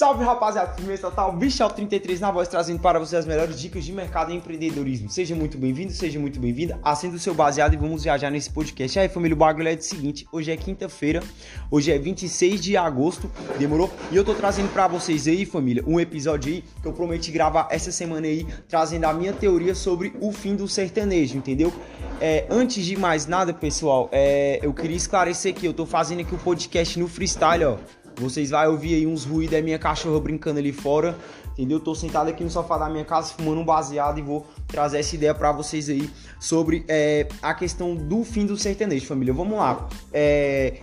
Salve rapaziada, firmeza total, Bichal 33 na voz trazendo para vocês as melhores dicas de mercado e empreendedorismo. Seja muito bem-vindo, seja muito bem-vinda, acenda o seu baseado e vamos viajar nesse podcast. E aí família, o bagulho é o seguinte, hoje é quinta-feira, hoje é 26 de agosto, demorou? E eu tô trazendo para vocês aí família, um episódio aí que eu prometi gravar essa semana aí, trazendo a minha teoria sobre o fim do sertanejo, entendeu? É, antes de mais nada pessoal, é, eu queria esclarecer que eu tô fazendo aqui o podcast no freestyle, ó. Vocês vão ouvir aí uns ruídos da minha cachorra brincando ali fora, entendeu? Tô sentado aqui no sofá da minha casa fumando um baseado e vou trazer essa ideia para vocês aí sobre é, a questão do fim do sertanejo, família. Vamos lá. É,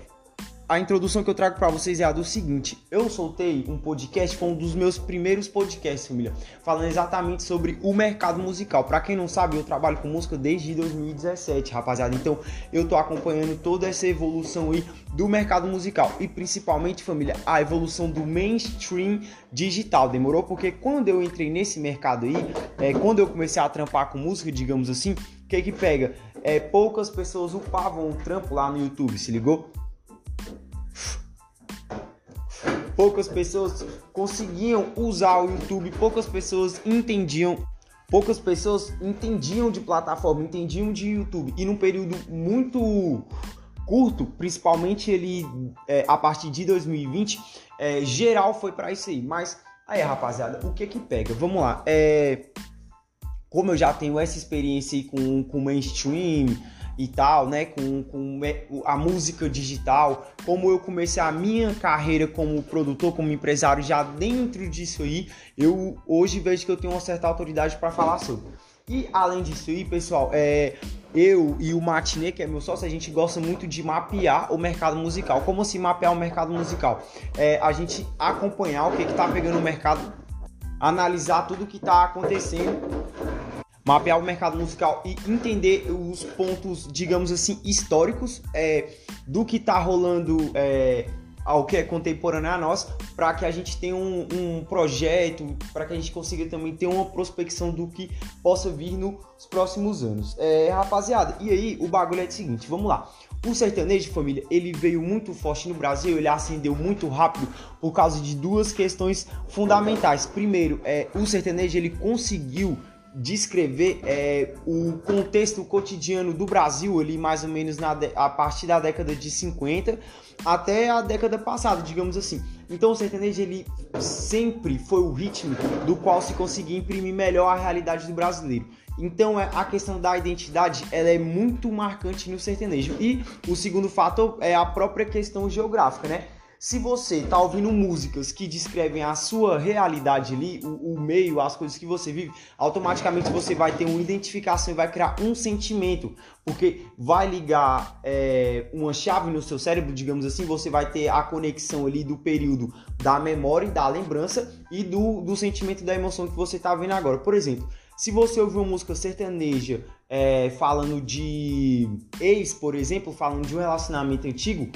a introdução que eu trago para vocês é a do seguinte: eu soltei um podcast, foi um dos meus primeiros podcasts, família, falando exatamente sobre o mercado musical. Para quem não sabe, eu trabalho com música desde 2017, rapaziada. Então, eu tô acompanhando toda essa evolução aí do mercado musical e principalmente, família, a evolução do mainstream digital. Demorou porque quando eu entrei nesse mercado aí, é, quando eu comecei a trampar com música, digamos assim, o que que pega? É, poucas pessoas upavam o trampo lá no YouTube, se ligou? Poucas pessoas conseguiam usar o YouTube, poucas pessoas entendiam, poucas pessoas entendiam de plataforma, entendiam de YouTube. E num período muito curto, principalmente ele é, a partir de 2020, é, geral foi para isso aí. Mas aí, rapaziada, o que que pega? Vamos lá. É, como eu já tenho essa experiência aí com, com mainstream, e tal, né? Com, com a música digital, como eu comecei a minha carreira como produtor, como empresário já dentro disso aí, eu hoje vejo que eu tenho uma certa autoridade para falar sobre. E além disso aí, pessoal, é, eu e o Matinê, que é meu sócio, a gente gosta muito de mapear o mercado musical. Como assim mapear o mercado musical? É a gente acompanhar o que está pegando no mercado, analisar tudo que está acontecendo mapear o mercado musical e entender os pontos, digamos assim, históricos é, do que está rolando é, ao que é contemporâneo a nós, para que a gente tenha um, um projeto, para que a gente consiga também ter uma prospecção do que possa vir nos próximos anos. É, rapaziada, e aí o bagulho é o seguinte, vamos lá. O sertanejo, família, ele veio muito forte no Brasil, ele ascendeu muito rápido por causa de duas questões fundamentais. Primeiro, é, o sertanejo ele conseguiu descrever é, o contexto cotidiano do Brasil ali mais ou menos na, a partir da década de 50 até a década passada, digamos assim. Então o sertanejo ele sempre foi o ritmo do qual se conseguia imprimir melhor a realidade do brasileiro. Então é, a questão da identidade ela é muito marcante no sertanejo. E o segundo fator é a própria questão geográfica, né? Se você tá ouvindo músicas que descrevem a sua realidade ali, o, o, meio, as coisas que você vive, automaticamente você vai ter uma identificação e vai criar um sentimento, porque vai ligar é, uma chave no seu cérebro, digamos assim, você vai ter a conexão ali do período da memória e da lembrança e do, do sentimento da emoção que você tá vendo agora. Por exemplo, se você ouvir uma música sertaneja é, falando de ex, por exemplo, falando de um relacionamento antigo,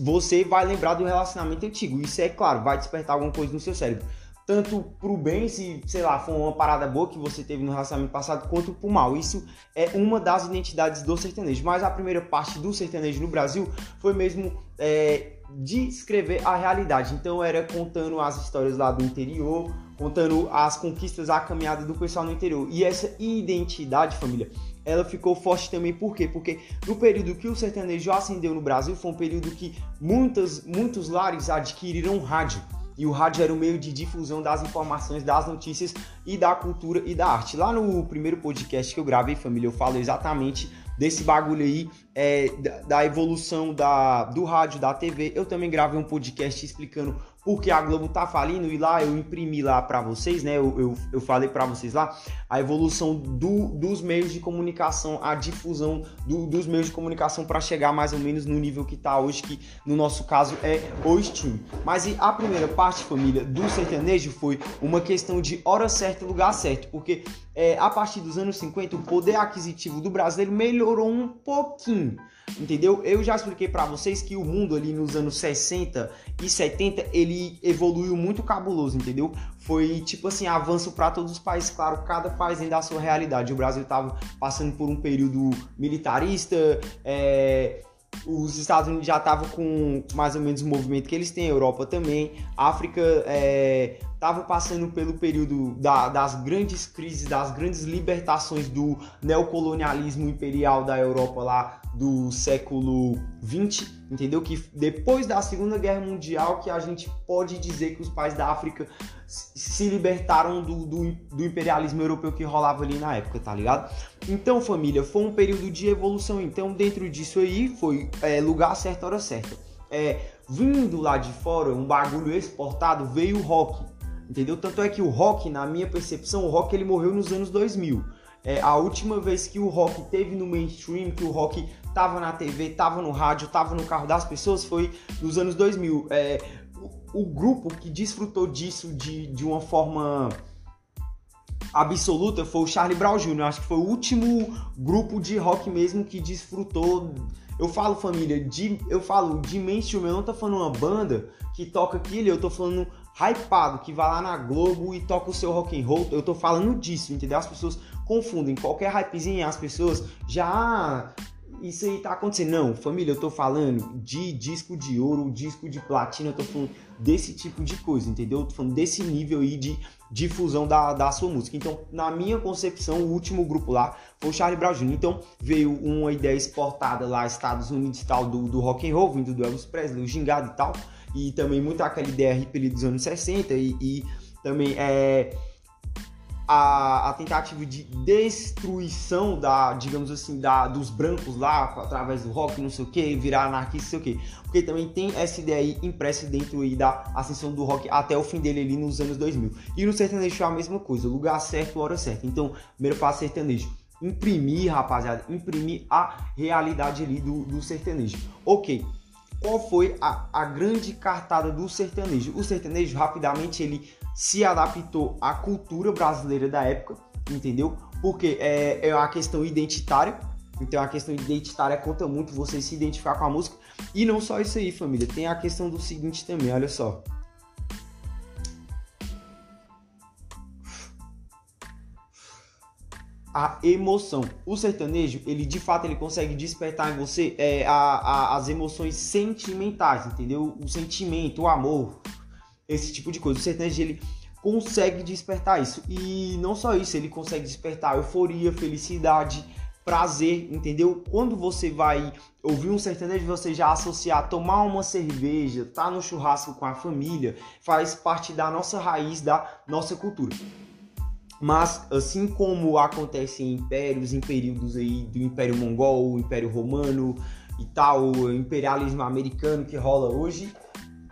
você vai lembrar do relacionamento antigo. Isso é claro, vai despertar alguma coisa no seu cérebro. Tanto pro bem, se, sei lá, for uma parada boa que você teve no relacionamento passado, quanto pro mal. Isso é uma das identidades do sertanejo. Mas a primeira parte do sertanejo no Brasil foi mesmo é, descrever a realidade. Então era contando as histórias lá do interior, contando as conquistas, a caminhada do pessoal no interior. E essa identidade, família, ela ficou forte também por quê? Porque no período que o sertanejo ascendeu no Brasil, foi um período que muitas, muitos lares adquiriram rádio. E o rádio era o meio de difusão das informações, das notícias e da cultura e da arte. Lá no primeiro podcast que eu gravei, família, eu falo exatamente desse bagulho aí, é, da, da evolução da, do rádio, da TV. Eu também gravei um podcast explicando porque a Globo tá falindo e lá eu imprimi lá para vocês, né? Eu, eu, eu falei para vocês lá a evolução do, dos meios de comunicação, a difusão do, dos meios de comunicação para chegar mais ou menos no nível que tá hoje, que no nosso caso é o stream. Mas a primeira parte, família, do sertanejo foi uma questão de hora certa e lugar certo, porque é, a partir dos anos 50 o poder aquisitivo do brasileiro melhorou um pouquinho entendeu? Eu já expliquei para vocês que o mundo ali nos anos 60 e 70 ele evoluiu muito cabuloso, entendeu? Foi tipo assim, avanço para todos os países, claro, cada país ainda a sua realidade. O Brasil estava passando por um período militarista, é, os Estados Unidos já estavam com mais ou menos o movimento que eles têm, a Europa também, a África estava é, passando pelo período da, das grandes crises, das grandes libertações do neocolonialismo imperial da Europa lá do século 20, entendeu? Que depois da Segunda Guerra Mundial que a gente pode dizer que os países da África se libertaram do, do, do, imperialismo europeu que rolava ali na época, tá ligado? Então, família, foi um período de evolução. Então, dentro disso aí, foi é, lugar certo, hora certa. É, vindo lá de fora, um bagulho exportado, veio o rock, entendeu? Tanto é que o rock, na minha percepção, o rock ele morreu nos anos 2000. É, a última vez que o rock teve no mainstream, que o rock tava na TV, tava no rádio, tava no carro das pessoas, foi nos anos 2000. É, o, grupo que desfrutou disso de, de uma forma absoluta foi o Charlie Brown Jr. Acho que foi o último grupo de rock mesmo que desfrutou. Eu falo família, de, eu falo de mainstream, eu não tô falando uma banda que toca aquilo, eu tô falando hypado, que vai lá na Globo e toca o seu rock and roll. Eu tô falando disso, entendeu? As pessoas confundem qualquer hypezinho, as pessoas já isso aí tá acontecendo. Não, família, eu tô falando de disco de ouro, disco de platina, eu tô falando desse tipo de coisa, entendeu? Eu tô falando desse nível aí de difusão da, da sua música. Então, na minha concepção, o último grupo lá foi o Charlie Brown Jr. Então, veio uma ideia exportada lá, Estados Unidos e tal, do, do rock and roll, vindo do Elvis Presley, o gingado e tal, e também muito aquela ideia hippie dos anos 60 e, e também é a, a, tentativa de destruição da, digamos assim, da, dos brancos lá, através do rock, não sei o que, virar anarquista, não sei o que. Porque também tem essa ideia aí impressa dentro aí da ascensão do rock até o fim dele ali nos anos 2000. E no sertanejo é a mesma coisa, lugar certo, hora certa. Então, primeiro passo sertanejo. Imprimir, rapaziada, imprimir a realidade ali do, do sertanejo. Ok, qual foi a, a grande cartada do sertanejo? O sertanejo, rapidamente, ele se adaptou à cultura brasileira da época, entendeu? Porque é, é uma questão identitária, então a questão identitária conta muito você se identificar com a música. E não só isso aí, família, tem a questão do seguinte também, olha só. A emoção. O sertanejo, ele de fato ele consegue despertar em você é, a, a, as emoções sentimentais, entendeu? O sentimento, o amor, esse tipo de coisa. O sertanejo ele consegue despertar isso. E não só isso, ele consegue despertar euforia, felicidade, prazer, entendeu? Quando você vai ouvir um sertanejo, você já associar tomar uma cerveja, tá no churrasco com a família, faz parte da nossa raiz, da nossa cultura. Mas assim como acontece em impérios, em períodos aí do Império Mongol, Império Romano e tal, imperialismo americano que rola hoje,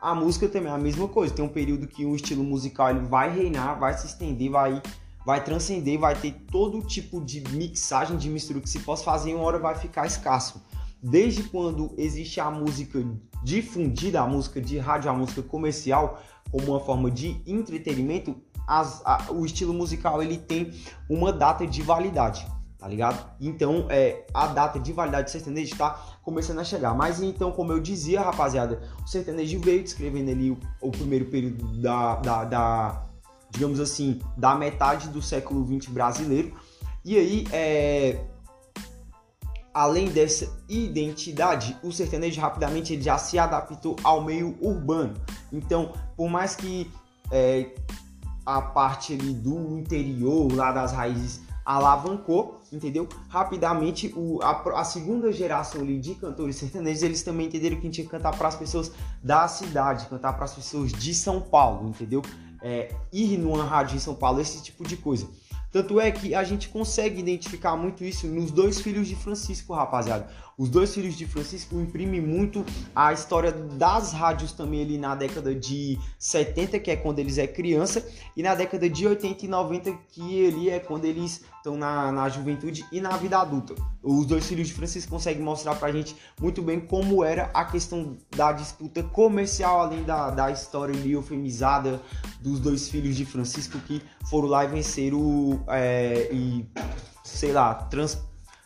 a música também é a mesma coisa. Tem um período que um estilo musical ele vai reinar, vai se estender, vai, vai transcender, vai ter todo tipo de mixagem, de mistura que se possa fazer em uma hora vai ficar escasso. Desde quando existe a música difundida, a música de rádio, a música comercial, como uma forma de entretenimento, as, a, o estilo musical ele tem uma data de validade, tá ligado? Então, é, a data de validade do sertanejo está começando a chegar. Mas então, como eu dizia, rapaziada, o sertanejo veio descrevendo ali o, o primeiro período da, da, da, digamos assim, da metade do século XX brasileiro. E aí, é, além dessa identidade, o sertanejo rapidamente ele já se adaptou ao meio urbano. Então, por mais que é, a parte ali do interior, lá das raízes, alavancou, entendeu? Rapidamente, o, a, a, segunda geração ali de cantores sertanejos, eles também entenderam que tinha que cantar para as pessoas da cidade, cantar para as pessoas de São Paulo, entendeu? É, ir numa rádio em São Paulo, esse tipo de coisa. Tanto é que a gente consegue identificar muito isso nos dois filhos de Francisco, rapaziada. Os dois filhos de Francisco imprimem muito a história das rádios também ali na década de 70, que é quando eles é criança, e na década de 80 e 90, que ele é quando eles estão na, na juventude e na vida adulta. Os dois filhos de Francisco conseguem mostrar pra gente muito bem como era a questão da disputa comercial, além da, da história ali eufemizada dos dois filhos de Francisco que foram lá e venceram é, e, sei lá, trans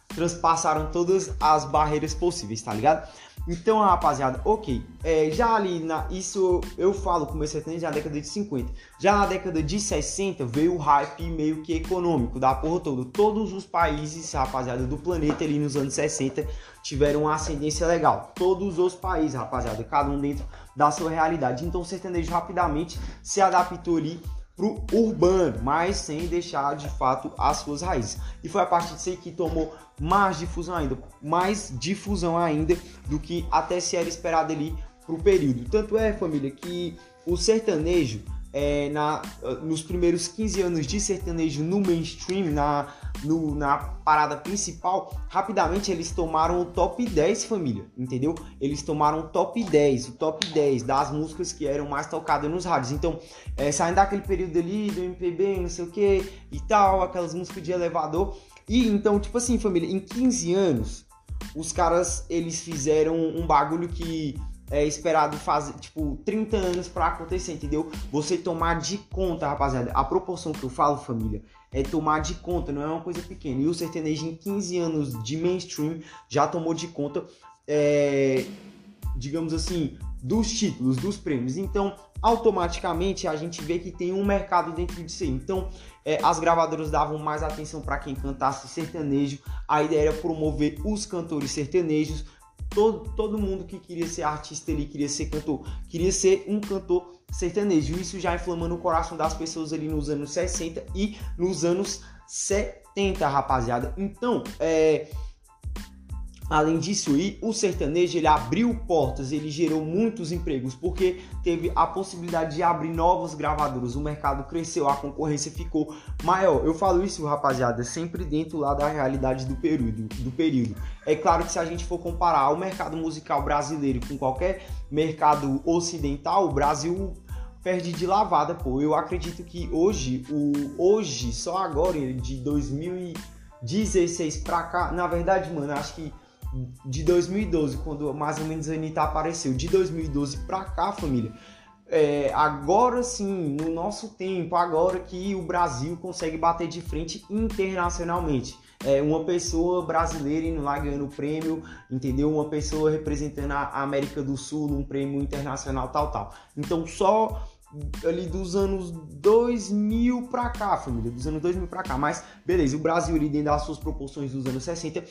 transpassaram todas as barreiras possíveis, tá ligado? Então, rapaziada, ok. É, já ali, na, isso eu falo com meu sertanejo na década de 50. Já na década de 60 veio o hype meio que econômico da porra toda. Todos os países, rapaziada, do planeta ali nos anos 60 tiveram uma ascendência legal. Todos os países, rapaziada, cada um dentro da sua realidade. Então o sertanejo rapidamente se adaptou ali pro urbano, mas sem deixar de fato as suas raízes. E foi a partir disso que tomou mais difusão ainda, mais difusão ainda do que até se era esperado ali pro período. Tanto é, família, que o sertanejo é, na, nos primeiros 15 anos de sertanejo no mainstream, na, no, na parada principal, rapidamente eles tomaram o top 10, família, entendeu? Eles tomaram o top 10, o top 10 das músicas que eram mais tocadas nos rádios. Então, é, saindo daquele período ali do MPB, não sei o que e tal, aquelas músicas de elevador. E então, tipo assim, família, em 15 anos, os caras eles fizeram um bagulho que é esperado fazer, tipo, 30 anos para acontecer, entendeu? Você tomar de conta, rapaziada. A proporção que eu falo, família, é tomar de conta, não é uma coisa pequena. E o sertanejo em 15 anos de mainstream já tomou de conta, é, digamos assim, dos títulos, dos prêmios. Então, automaticamente a gente vê que tem um mercado dentro de si. Então, é, as gravadoras davam mais atenção para quem cantasse sertanejo. A ideia era promover os cantores sertanejos todo, todo mundo que queria ser artista ali, queria ser cantor, queria ser um cantor sertanejo. Isso já inflamando o coração das pessoas ali nos anos 60 e nos anos 70, rapaziada. Então, é Além disso, o sertanejo ele abriu portas, ele gerou muitos empregos, porque teve a possibilidade de abrir novas gravadoras, o mercado cresceu, a concorrência ficou maior. Eu falo isso, rapaziada, sempre dentro lá da realidade do período, do período. É claro que se a gente for comparar o mercado musical brasileiro com qualquer mercado ocidental, o Brasil perde de lavada, pô. Eu acredito que hoje, o hoje, só agora de 2016 pra cá, na verdade, mano, acho que de 2012, quando mais ou menos a Anitta apareceu, de 2012 pra cá, família, é, agora sim, no nosso tempo, agora que o Brasil consegue bater de frente internacionalmente. É, uma pessoa brasileira indo lá ganhando prêmio, entendeu? Uma pessoa representando a América do Sul num prêmio internacional, tal, tal. Então, só ali dos anos 2000 pra cá, família, dos anos 2000 pra cá. Mas, beleza, o Brasil, ali dentro das suas proporções dos anos 60,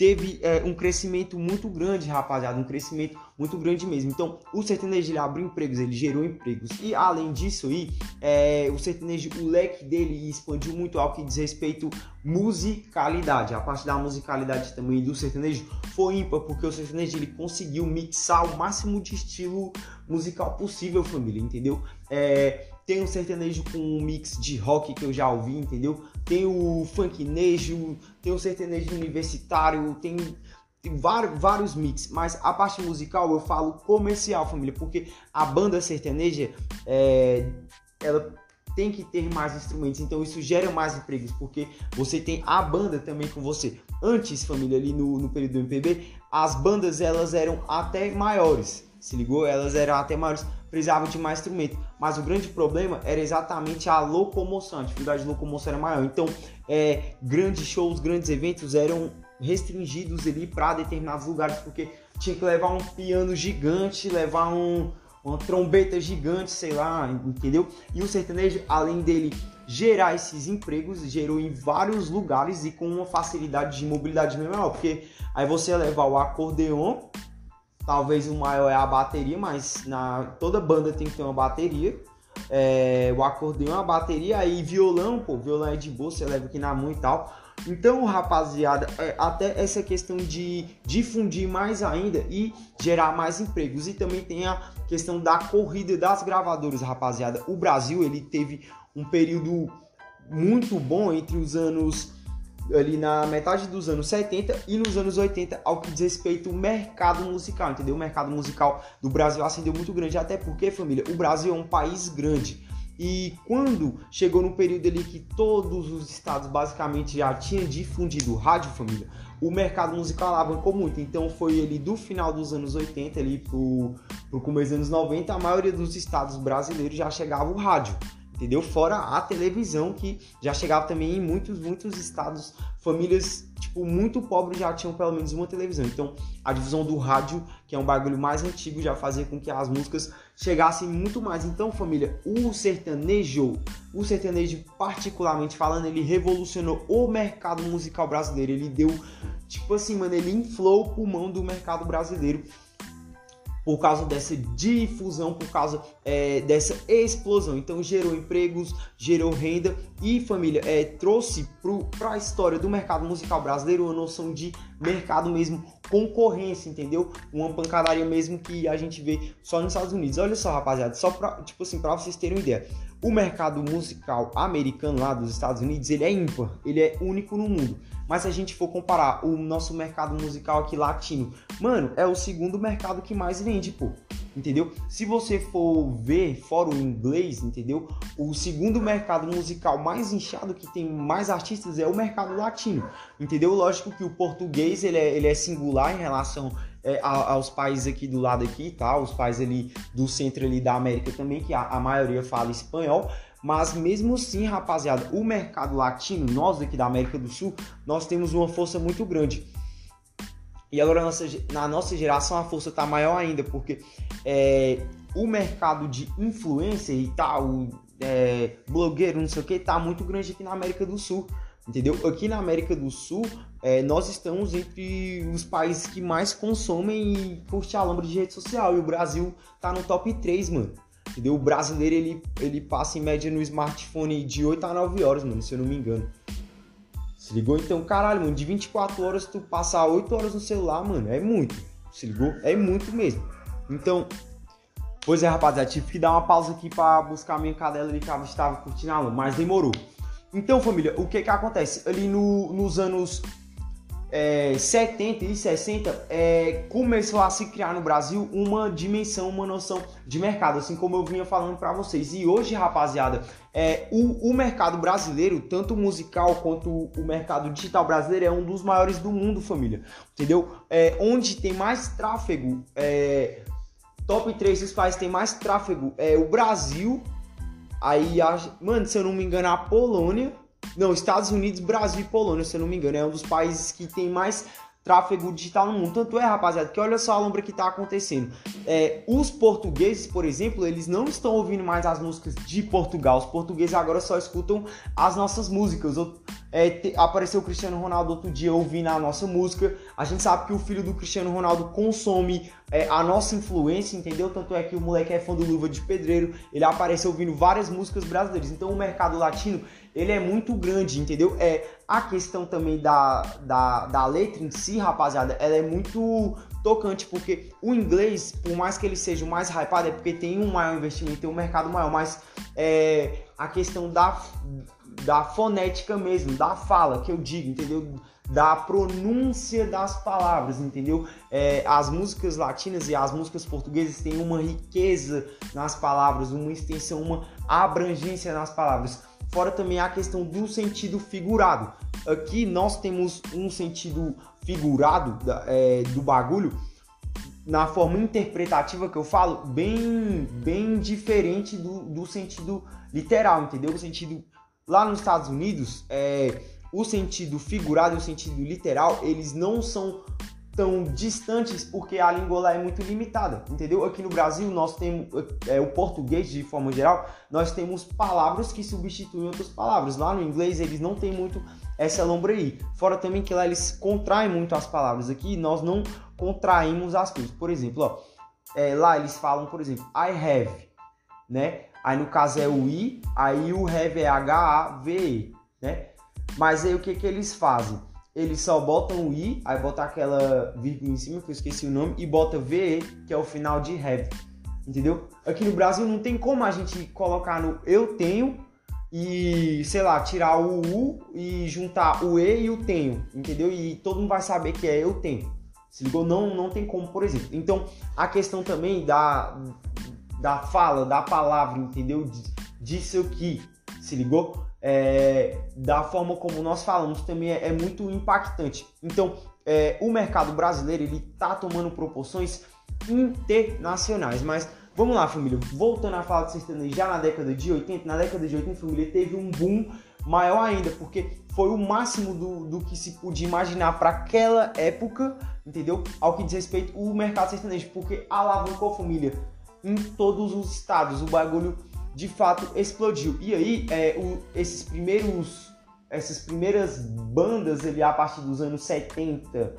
teve é, um crescimento muito grande, rapaziada, um crescimento muito grande mesmo. Então, o sertanejo ele abriu empregos, ele gerou empregos. E além disso aí, é, o sertanejo, o leque dele expandiu muito ao que diz respeito musicalidade. A parte da musicalidade também do sertanejo foi ímpar, porque o sertanejo ele conseguiu mixar o máximo de estilo musical possível, família, entendeu? É, tem um sertanejo com um mix de rock que eu já ouvi, entendeu? Tem o funknejo, tem o sertanejo universitário, tem, tem vários, vários mix, mas a parte musical eu falo comercial, família, porque a banda sertaneja é, ela tem que ter mais instrumentos, então isso gera mais empregos, porque você tem a banda também com você. Antes, família, ali no, no período do MPB, as bandas elas eram até maiores, se ligou? Elas eram até maiores precisava de mais instrumento. Mas o grande problema era exatamente a locomoção, a dificuldade de locomoção era maior. Então, é, grandes shows, grandes eventos eram restringidos ali para determinados lugares, porque tinha que levar um piano gigante, levar um, uma trombeta gigante, sei lá, entendeu? E o sertanejo, além dele gerar esses empregos, gerou em vários lugares e com uma facilidade de mobilidade maior, porque aí você ia levar o acordeon Talvez o maior é a bateria, mas na toda banda tem que ter uma bateria. É, o acordeão, a bateria aí violão, pô, violão é de boa, você leva aqui na mão e tal. Então, rapaziada, é, até essa questão de difundir mais ainda e gerar mais empregos. E também tem a questão da corrida das gravadoras, rapaziada. O Brasil, ele teve um período muito bom entre os anos ali na metade dos anos 70 e nos anos 80 ao que diz respeito ao mercado musical, entendeu? O mercado musical do Brasil ascendeu muito grande, até porque, família, o Brasil é um país grande. E quando chegou no período ali que todos os estados basicamente já tinham difundido rádio, família, o mercado musical alavancou muito. Então foi ali do final dos anos 80 ali pro, pro começo dos anos 90, a maioria dos estados brasileiros já chegava o rádio entendeu? Fora a televisão que já chegava também em muitos, muitos estados, famílias tipo muito pobres já tinham pelo menos uma televisão. Então, a divisão do rádio, que é um bagulho mais antigo, já fazia com que as músicas chegassem muito mais. Então, família, o sertanejo, o sertanejo particularmente falando, ele revolucionou o mercado musical brasileiro. Ele deu tipo assim, mano, ele inflou o pulmão do mercado brasileiro por causa dessa difusão, por causa é, dessa explosão. Então gerou empregos, gerou renda e família é, trouxe para a história do mercado musical brasileiro uma noção de mercado mesmo, concorrência, entendeu? Uma pancadaria mesmo que a gente vê só nos Estados Unidos. Olha só, rapaziada, só para tipo assim, para vocês terem uma ideia. O mercado musical americano lá dos Estados Unidos, ele é ímpar, ele é único no mundo. Mas se a gente for comparar o nosso mercado musical aqui latino, mano, é o segundo mercado que mais vende, pô. Entendeu? Se você for ver fora o inglês, entendeu? O segundo mercado musical mais inchado que tem mais artistas é o mercado latino. Entendeu? Lógico que o português ele é, ele é singular em relação é, aos países aqui do lado aqui, tá? Os países ali do centro ali da América também, que a, a maioria fala espanhol. Mas mesmo assim, rapaziada, o mercado latino, nós aqui da América do Sul, nós temos uma força muito grande. E agora na nossa geração a força está maior ainda, porque é, o mercado de influência e tal, é, blogueiro, não sei o que, tá muito grande aqui na América do Sul. Entendeu? Aqui na América do Sul, é, nós estamos entre os países que mais consomem e curte a lâmpada de rede social. E o Brasil tá no top 3, mano. Entendeu? O brasileiro ele, ele passa em média no smartphone de 8 a 9 horas, mano, se eu não me engano. Se ligou? Então, caralho, mano, de 24 horas tu passar 8 horas no celular, mano, é muito. Se ligou? É muito mesmo. Então, pois é, rapaziada, tive que dar uma pausa aqui pra buscar a minha cadela ali que estava curtindo a lama, mas demorou. Então, família, o que que acontece? Ali no, nos anos é, 70 e 60 é, começou a se criar no Brasil uma dimensão, uma noção de mercado, assim como eu vinha falando para vocês. E hoje, rapaziada, é, o, o, mercado brasileiro, tanto musical quanto o mercado digital brasileiro, é um dos maiores do mundo, família. Entendeu? É, onde tem mais tráfego, é, top 3 dos países tem mais tráfego é o Brasil. Aí, mano, se eu não me engano, a Polônia não, Estados Unidos, Brasil e Polônia, se eu não me engano. É um dos países que tem mais tráfego digital no mundo. Tanto é, rapaziada, que olha só a lombra que está acontecendo. É, os portugueses, por exemplo, eles não estão ouvindo mais as músicas de Portugal. Os portugueses agora só escutam as nossas músicas. É, te, apareceu o Cristiano Ronaldo outro dia ouvindo a nossa música. A gente sabe que o filho do Cristiano Ronaldo consome é, a nossa influência, entendeu? Tanto é que o moleque é fã do Luva de Pedreiro. Ele apareceu ouvindo várias músicas brasileiras. Então o mercado latino ele é muito grande, entendeu? É a questão também da, da, da letra em si, rapaziada, ela é muito tocante, porque o inglês, por mais que ele seja o mais hypado, é porque tem um maior investimento, tem um mercado maior, mas é a questão da, da fonética mesmo, da fala, que eu digo, entendeu? Da pronúncia das palavras, entendeu? É, as músicas latinas e as músicas portuguesas têm uma riqueza nas palavras, uma extensão, uma abrangência nas palavras fora também a questão do sentido figurado. Aqui nós temos um sentido figurado é, do bagulho na forma interpretativa que eu falo, bem, bem diferente do, do sentido literal, entendeu? O sentido lá nos Estados Unidos, é, o sentido figurado e o sentido literal, eles não são tão distantes porque a língua lá é muito limitada, entendeu? Aqui no Brasil nós temos é, o português de forma geral, nós temos palavras que substituem outras palavras. Lá no inglês eles não tem muito essa lombra aí. Fora também que lá eles contraem muito as palavras. Aqui nós não contraímos as coisas. Por exemplo, ó, é, lá eles falam, por exemplo, I have, né? Aí no caso é o I, aí o have é H-A-V-E, né? Mas aí o que que eles fazem? Eles só botam o i, aí bota aquela vírgula em cima, que eu esqueci o nome, e bota ve, que é o final de have. Entendeu? Aqui no Brasil não tem como a gente colocar no eu tenho e, sei lá, tirar o u e juntar o e e o tenho, entendeu? E todo mundo vai saber que é eu tenho. Se ligou? Não, não tem como, por exemplo. Então, a questão também da, da fala, da palavra, entendeu? Disso aqui, se ligou? É, da forma como nós falamos também é, é muito impactante. Então, é, o mercado brasileiro ele está tomando proporções internacionais, mas Vamos lá, família. Voltando a falar do sertanejo já na década de 80, na década de 80, família, teve um boom maior ainda, porque foi o máximo do, do que se podia imaginar para aquela época, entendeu? Ao que diz respeito o mercado sertanejo, porque alavancou família em todos os estados. O bagulho de fato explodiu. E aí, é, o, esses primeiros, essas primeiras bandas ali a partir dos anos 70,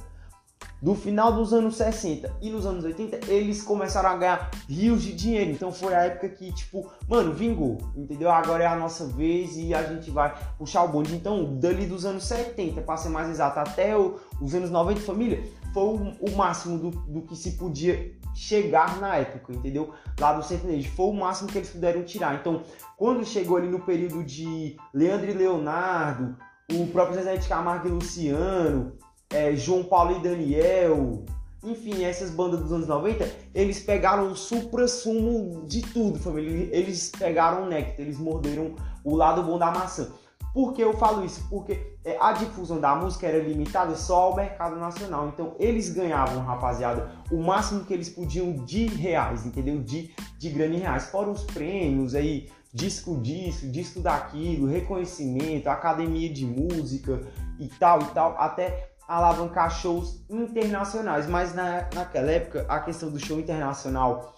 do final dos anos 60 e nos anos 80, eles começaram a ganhar rios de dinheiro. Então foi a época que, tipo, mano, vingou, entendeu? Agora é a nossa vez e a gente vai puxar o bonde. Então, dali dos anos 70, para ser mais exato, até o, os anos 90, família, foi o, o máximo do, do que se podia chegar na época, entendeu? Lá do sertanejo. Foi o máximo que eles puderam tirar. Então, quando chegou ali no período de Leandro e Leonardo, o próprio Zezé de Camargo e Luciano, é, João Paulo e Daniel, enfim, essas bandas dos anos 90, eles pegaram o supra-sumo de tudo, família. Eles pegaram o néctar, eles morderam o lado bom da maçã. Por que eu falo isso? Porque a difusão da música era limitada só ao mercado nacional. Então eles ganhavam, rapaziada, o máximo que eles podiam de reais, entendeu? De, de grana em reais. Fora os prêmios aí, disco disso, disco daquilo, reconhecimento, academia de música e tal e tal, até alavancar shows internacionais. Mas na, naquela época, a questão do show internacional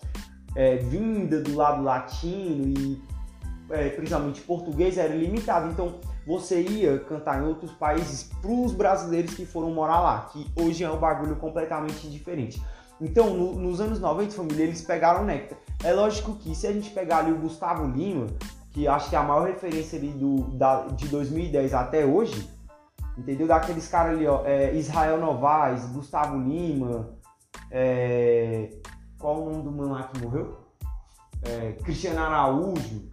é, vinda do lado latino e é, principalmente português, era limitado. Então você ia cantar em outros países para os brasileiros que foram morar lá, que hoje é um bagulho completamente diferente. Então, no, nos anos 90, família, eles pegaram o Nectar. É lógico que se a gente pegar ali o Gustavo Lima, que acho que é a maior referência ali do, da, de 2010 até hoje, entendeu? Daqueles caras ali, ó, é, Israel Novaes, Gustavo Lima, é, qual o nome do mano lá que morreu? É, Cristiano Araújo,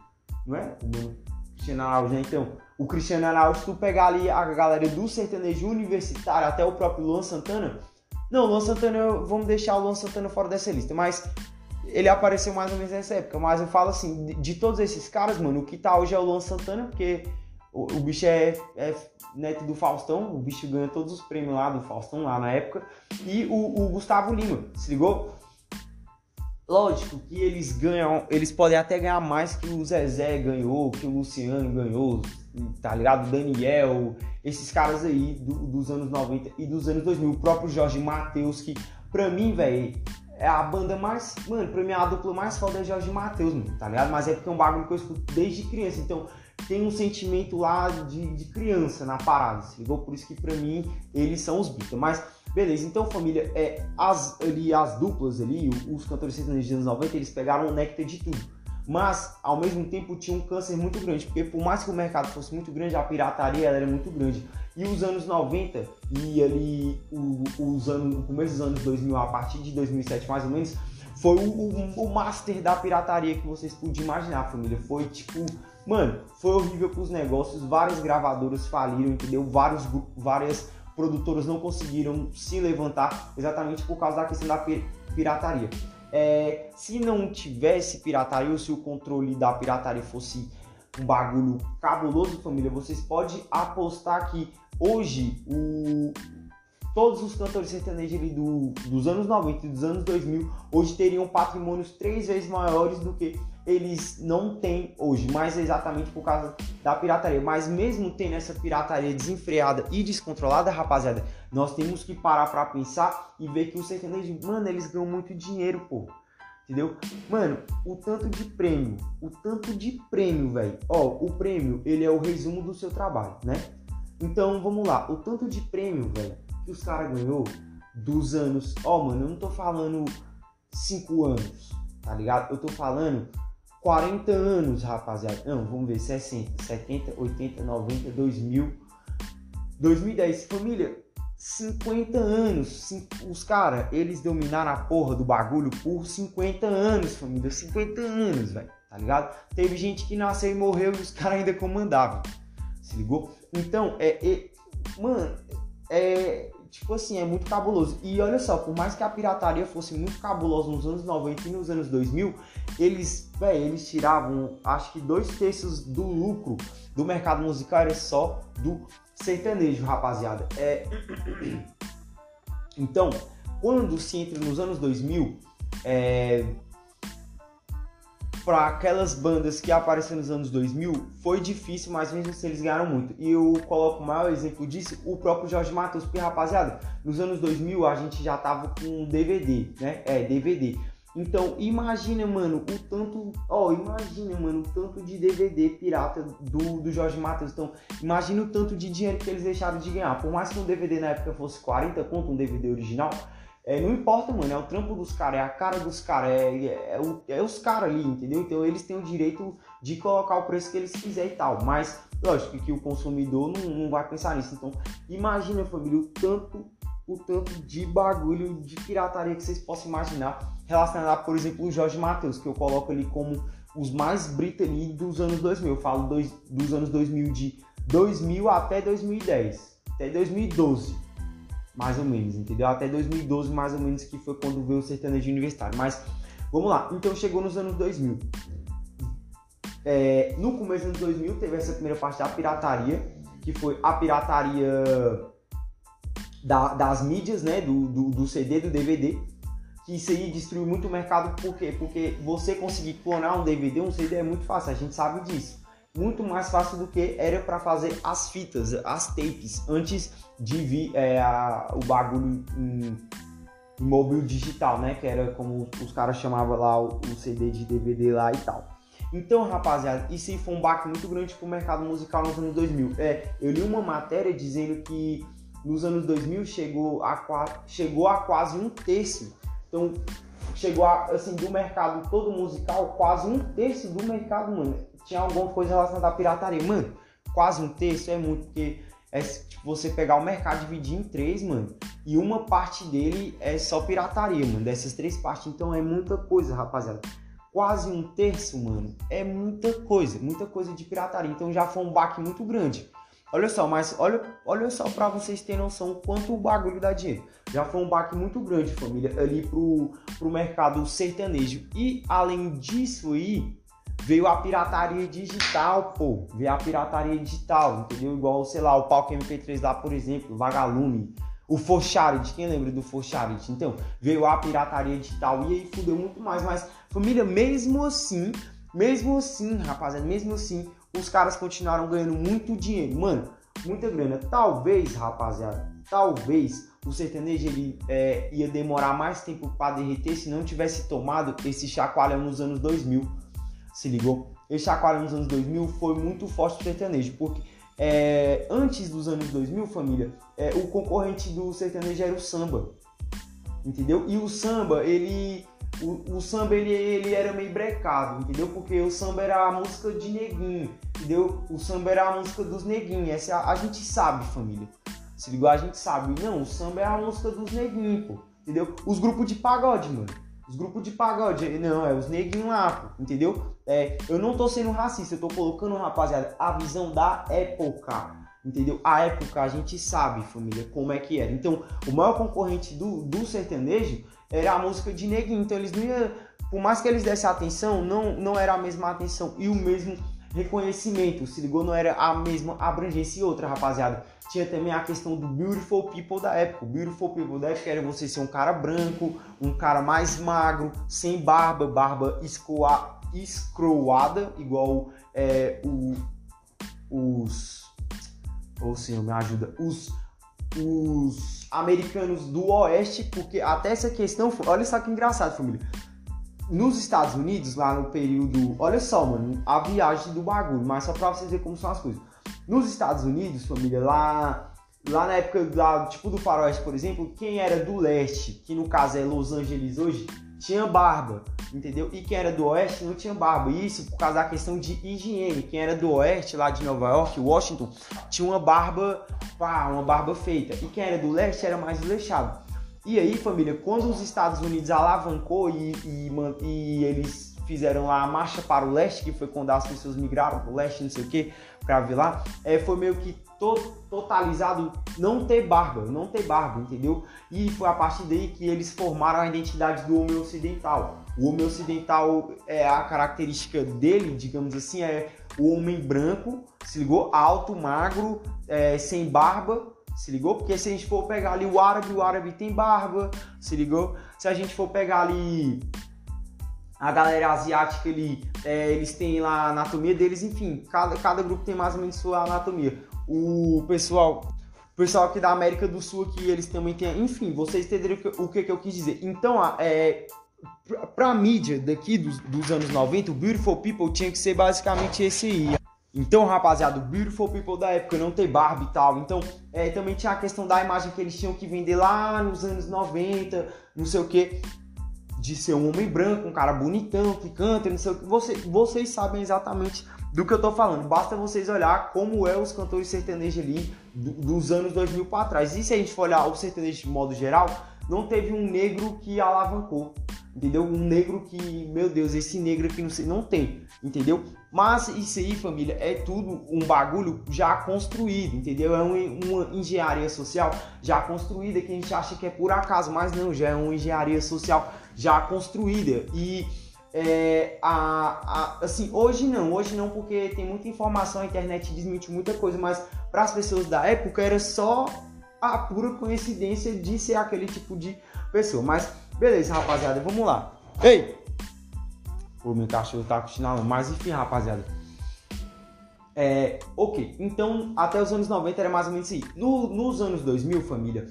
não é? O Cristiano Araújo, né? Então, o Cristiano Araújo, se tu pegar ali a galera do sertanejo universitário, até o próprio Luan Santana, não, Luan Santana, vamos deixar o Luan Santana fora dessa lista, mas ele apareceu mais ou menos nessa época, mas eu falo assim, de, de todos esses caras, mano, o que tá hoje é o Luan Santana, porque o, o bicho é, é, neto do Faustão, o bicho ganha todos os prêmios lá do Faustão, lá na época, e o, o Gustavo Lima, se ligou? Lógico que eles ganham, eles podem até ganhar mais que o Zezé ganhou, que o Luciano ganhou, tá ligado? O Daniel, esses caras aí do, dos anos 90 e dos anos 2000. O próprio Jorge Matheus, que pra mim, velho, é a banda mais. Mano, pra mim a dupla mais foda é Jorge Matheus, tá ligado? Mas é porque é um bagulho que eu escuto desde criança. Então tem um sentimento lá de, de criança na parada, se ligou? Por isso que pra mim eles são os Beatles. Mas Beleza, então família, é, as, ali, as duplas ali, os cantores sertanejos dos anos 90, eles pegaram o néctar de tudo. Mas, ao mesmo tempo, tinha um câncer muito grande, porque por mais que o mercado fosse muito grande, a pirataria era muito grande. E os anos 90 e ali o, os anos, o começo dos anos 2000, a partir de 2007 mais ou menos, foi o, o, o master da pirataria que vocês podiam imaginar, família. Foi tipo, mano, foi horrível para os negócios, várias gravadoras faliram, entendeu? Vários, várias produtoras não conseguiram se levantar exatamente por causa da questão da pirataria. É, se não tivesse pirataria ou se o controle da pirataria fosse um bagulho cabuloso, família, vocês podem apostar que hoje o, todos os cantores sertanejos do, dos anos 90 e dos anos 2000 hoje teriam patrimônios três vezes maiores do que eles não têm hoje, mas é exatamente por causa da pirataria. Mas mesmo tendo essa pirataria desenfreada e descontrolada, rapaziada, nós temos que parar para pensar e ver que o sertanejo, mano, eles ganham muito dinheiro, pô. Entendeu? Mano, o tanto de prêmio, o tanto de prêmio, velho. Ó, o prêmio, ele é o resumo do seu trabalho, né? Então, vamos lá. O tanto de prêmio, velho, que os caras ganhou dos anos. Ó, mano, eu não tô falando 5 anos, tá ligado? Eu tô falando 40 anos, rapaziada. Não, vamos ver, 60, 70, 80, 90, 2000, 2010. Família, 50 anos. Os caras, eles dominaram a porra do bagulho por 50 anos, família. 50 anos, velho. Tá ligado? Teve gente que nasceu e morreu e os caras ainda comandavam. Se ligou? Então, é, é. Mano, é tipo assim, é muito cabuloso. E olha só, por mais que a pirataria fosse muito cabulosa nos anos 90 e nos anos 2000, eles, véio, eles tiravam, acho que dois terços do lucro do mercado musical era só do sertanejo, rapaziada. É... Então, quando se entra nos anos 2000, é... para aquelas bandas que apareceram nos anos 2000 foi difícil, mas mesmo assim eles ganharam muito. E eu coloco o maior exemplo disso, o próprio Jorge Matheus, porque rapaziada, nos anos 2000 a gente já tava com DVD, né? É, DVD. Então, imagina, mano, o tanto. Ó, oh, imagina, mano, o tanto de DVD pirata do, do Jorge Matheus. Então, imagina o tanto de dinheiro que eles deixaram de ganhar. Por mais que um DVD na época fosse 40 conto, um DVD original, é, não importa, mano, é o trampo dos caras, é a cara dos caras, é, é, é, é os caras ali, entendeu? Então eles têm o direito de colocar o preço que eles quiserem e tal. Mas, lógico que o consumidor não, não vai pensar nisso. Então, imagina, família, o tanto, o tanto de bagulho de pirataria que vocês possam imaginar relacionado por exemplo, o Jorge Matheus, que eu coloco ali como os mais ali dos anos 2000. Eu falo dois, dos anos 2000 de 2000 até 2010, até 2012 mais ou menos, entendeu? Até 2012, mais ou menos, que foi quando veio o sertanejo universitário. Mas vamos lá, então chegou nos anos 2000. É, no começo dos anos 2000 teve essa primeira parte da pirataria, que foi a pirataria da, das mídias, né? Do, do, do, CD, do DVD. Que isso aí destruiu muito o mercado, por quê? Porque você conseguir clonar um DVD, um CD é muito fácil, a gente sabe disso muito mais fácil do que era para fazer as fitas, as tapes, antes de vir é, a, o bagulho em, em móvel digital, né? Que era como os caras chamavam lá o, o, CD de DVD lá e tal. Então, rapaziada, isso aí foi um baque muito grande pro mercado musical nos anos 2000. É, eu li uma matéria dizendo que nos anos 2000 chegou a, chegou a quase um terço. Então, chegou a, assim, do mercado todo musical, quase um terço do mercado, mano tinha alguma coisa relacionada à pirataria. Mano, quase um terço é muito, porque é tipo, você pegar o mercado dividir em três, mano. E uma parte dele é só pirataria, mano. Dessas três partes, então é muita coisa, rapaziada. Quase um terço, mano. É muita coisa, muita coisa de pirataria. Então já foi um baque muito grande. Olha só, mas olha, olha só para vocês terem noção quanto o bagulho dá dinheiro. Já foi um baque muito grande, família, ali pro, pro mercado sertanejo. E além disso aí, veio a pirataria digital, pô. Veio a pirataria digital, entendeu? Igual, sei lá, o Palco MP3 lá, por exemplo, Vagalume, o Forcharit, quem lembra do Forcharit? Então, veio a pirataria digital e aí fudeu muito mais. Mas, família, mesmo assim, mesmo assim, rapaziada, mesmo assim, os caras continuaram ganhando muito dinheiro. Mano, muita grana. Talvez, rapaziada, talvez o sertanejo ele, é, ia demorar mais tempo para derreter se não tivesse tomado esse chacoalhão nos anos 2000 se ligou? Esse chacoalhão nos anos 2000 foi muito forte pro sertanejo, porque é, antes dos anos 2000, família, é, o concorrente do sertanejo era o samba, entendeu? E o samba, ele, o, o, samba ele, ele era meio brecado, entendeu? Porque o samba era a música de neguinho, entendeu? O samba era a música dos neguinhos, essa a, a gente sabe, família. Se ligou? A gente sabe. Não, o samba é a música dos neguinhos, pô, entendeu? Os grupos de pagode, mano. Os grupos de pagode, não, é os neguinhos lá, pô, entendeu? É, eu não tô sendo racista, eu tô colocando, rapaziada, a visão da época, entendeu? A época a gente sabe, família, como é que era. Então, o maior concorrente do, do sertanejo era a música de neguinho, então eles não iam, por mais que eles dessem atenção, não, não era a mesma atenção e o mesmo reconhecimento, se ligou? Não era a mesma abrangência e outra, rapaziada tinha também a questão do beautiful people da época. O beautiful people da época era você ser um cara branco, um cara mais magro, sem barba, barba escoa, escroada, igual é, o, os. Ou oh, senhor, me ajuda. Os, os americanos do oeste, porque até essa questão. Olha só que engraçado, família. Nos Estados Unidos, lá no período. Olha só, mano, a viagem do bagulho, mas só pra vocês verem como são as coisas nos Estados Unidos, família, lá, lá na época lá, tipo do faroeste, por exemplo, quem era do leste, que no caso é Los Angeles hoje, tinha barba, entendeu? E quem era do oeste não tinha barba. Isso por causa da questão de higiene. Quem era do oeste, lá de Nova York, Washington, tinha uma barba, pá, uma barba feita. E quem era do leste era mais desleixado. E aí, família, quando os Estados Unidos alavancou e, e, e eles fizeram lá a marcha para o leste, que foi quando as pessoas migraram para o leste, não sei o que, para vir lá, é, foi meio que totalizado não ter barba, não ter barba, entendeu? E foi a partir daí que eles formaram a identidade do homem ocidental. O homem ocidental é a característica dele, digamos assim, é o homem branco, se ligou? Alto, magro, é, sem barba, se ligou? Porque se a gente for pegar ali o árabe, o árabe tem barba, se ligou? Se a gente for pegar ali a galera asiática ali, é, eles têm lá a anatomia deles, enfim, cada, cada grupo tem mais ou menos sua anatomia. O pessoal, pessoal aqui da América do Sul aqui, eles também têm, enfim, vocês entenderam o que, que, eu quis dizer. Então, é, pra, a mídia daqui dos, dos anos 90, o Beautiful People tinha que ser basicamente esse aí. Então, rapaziada, o Beautiful People da época não ter barba e tal. Então, é, também tinha a questão da imagem que eles tinham que vender lá nos anos 90, não sei o que de ser um homem branco, um cara bonitão, que canta, não sei o que. Você, vocês sabem exatamente do que eu tô falando. Basta vocês olhar como é os cantores sertanejos ali do, dos anos 2000 para trás. E se a gente for olhar o sertanejo de modo geral, não teve um negro que alavancou, entendeu? Um negro que, meu Deus, esse negro aqui não sei, não tem, entendeu? Mas isso aí, família, é tudo um bagulho já construído, entendeu? É uma engenharia social já construída que a gente acha que é por acaso, mas não, já é uma engenharia social já construída. E é, a, a, assim, hoje não, hoje não, porque tem muita informação, a internet desmente muita coisa, mas para as pessoas da época era só a pura coincidência de ser aquele tipo de pessoa. Mas beleza, rapaziada, vamos lá. Ei! O meu cachorro tá cochilando, mas enfim, rapaziada. É, ok, então até os anos 90 era mais ou menos isso aí. No, nos anos 2000, família,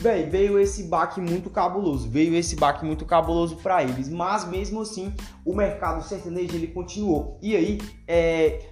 Véi, veio esse baque muito cabuloso, veio esse baque muito cabuloso para eles, mas mesmo assim o mercado sertanejo ele continuou. E aí, é,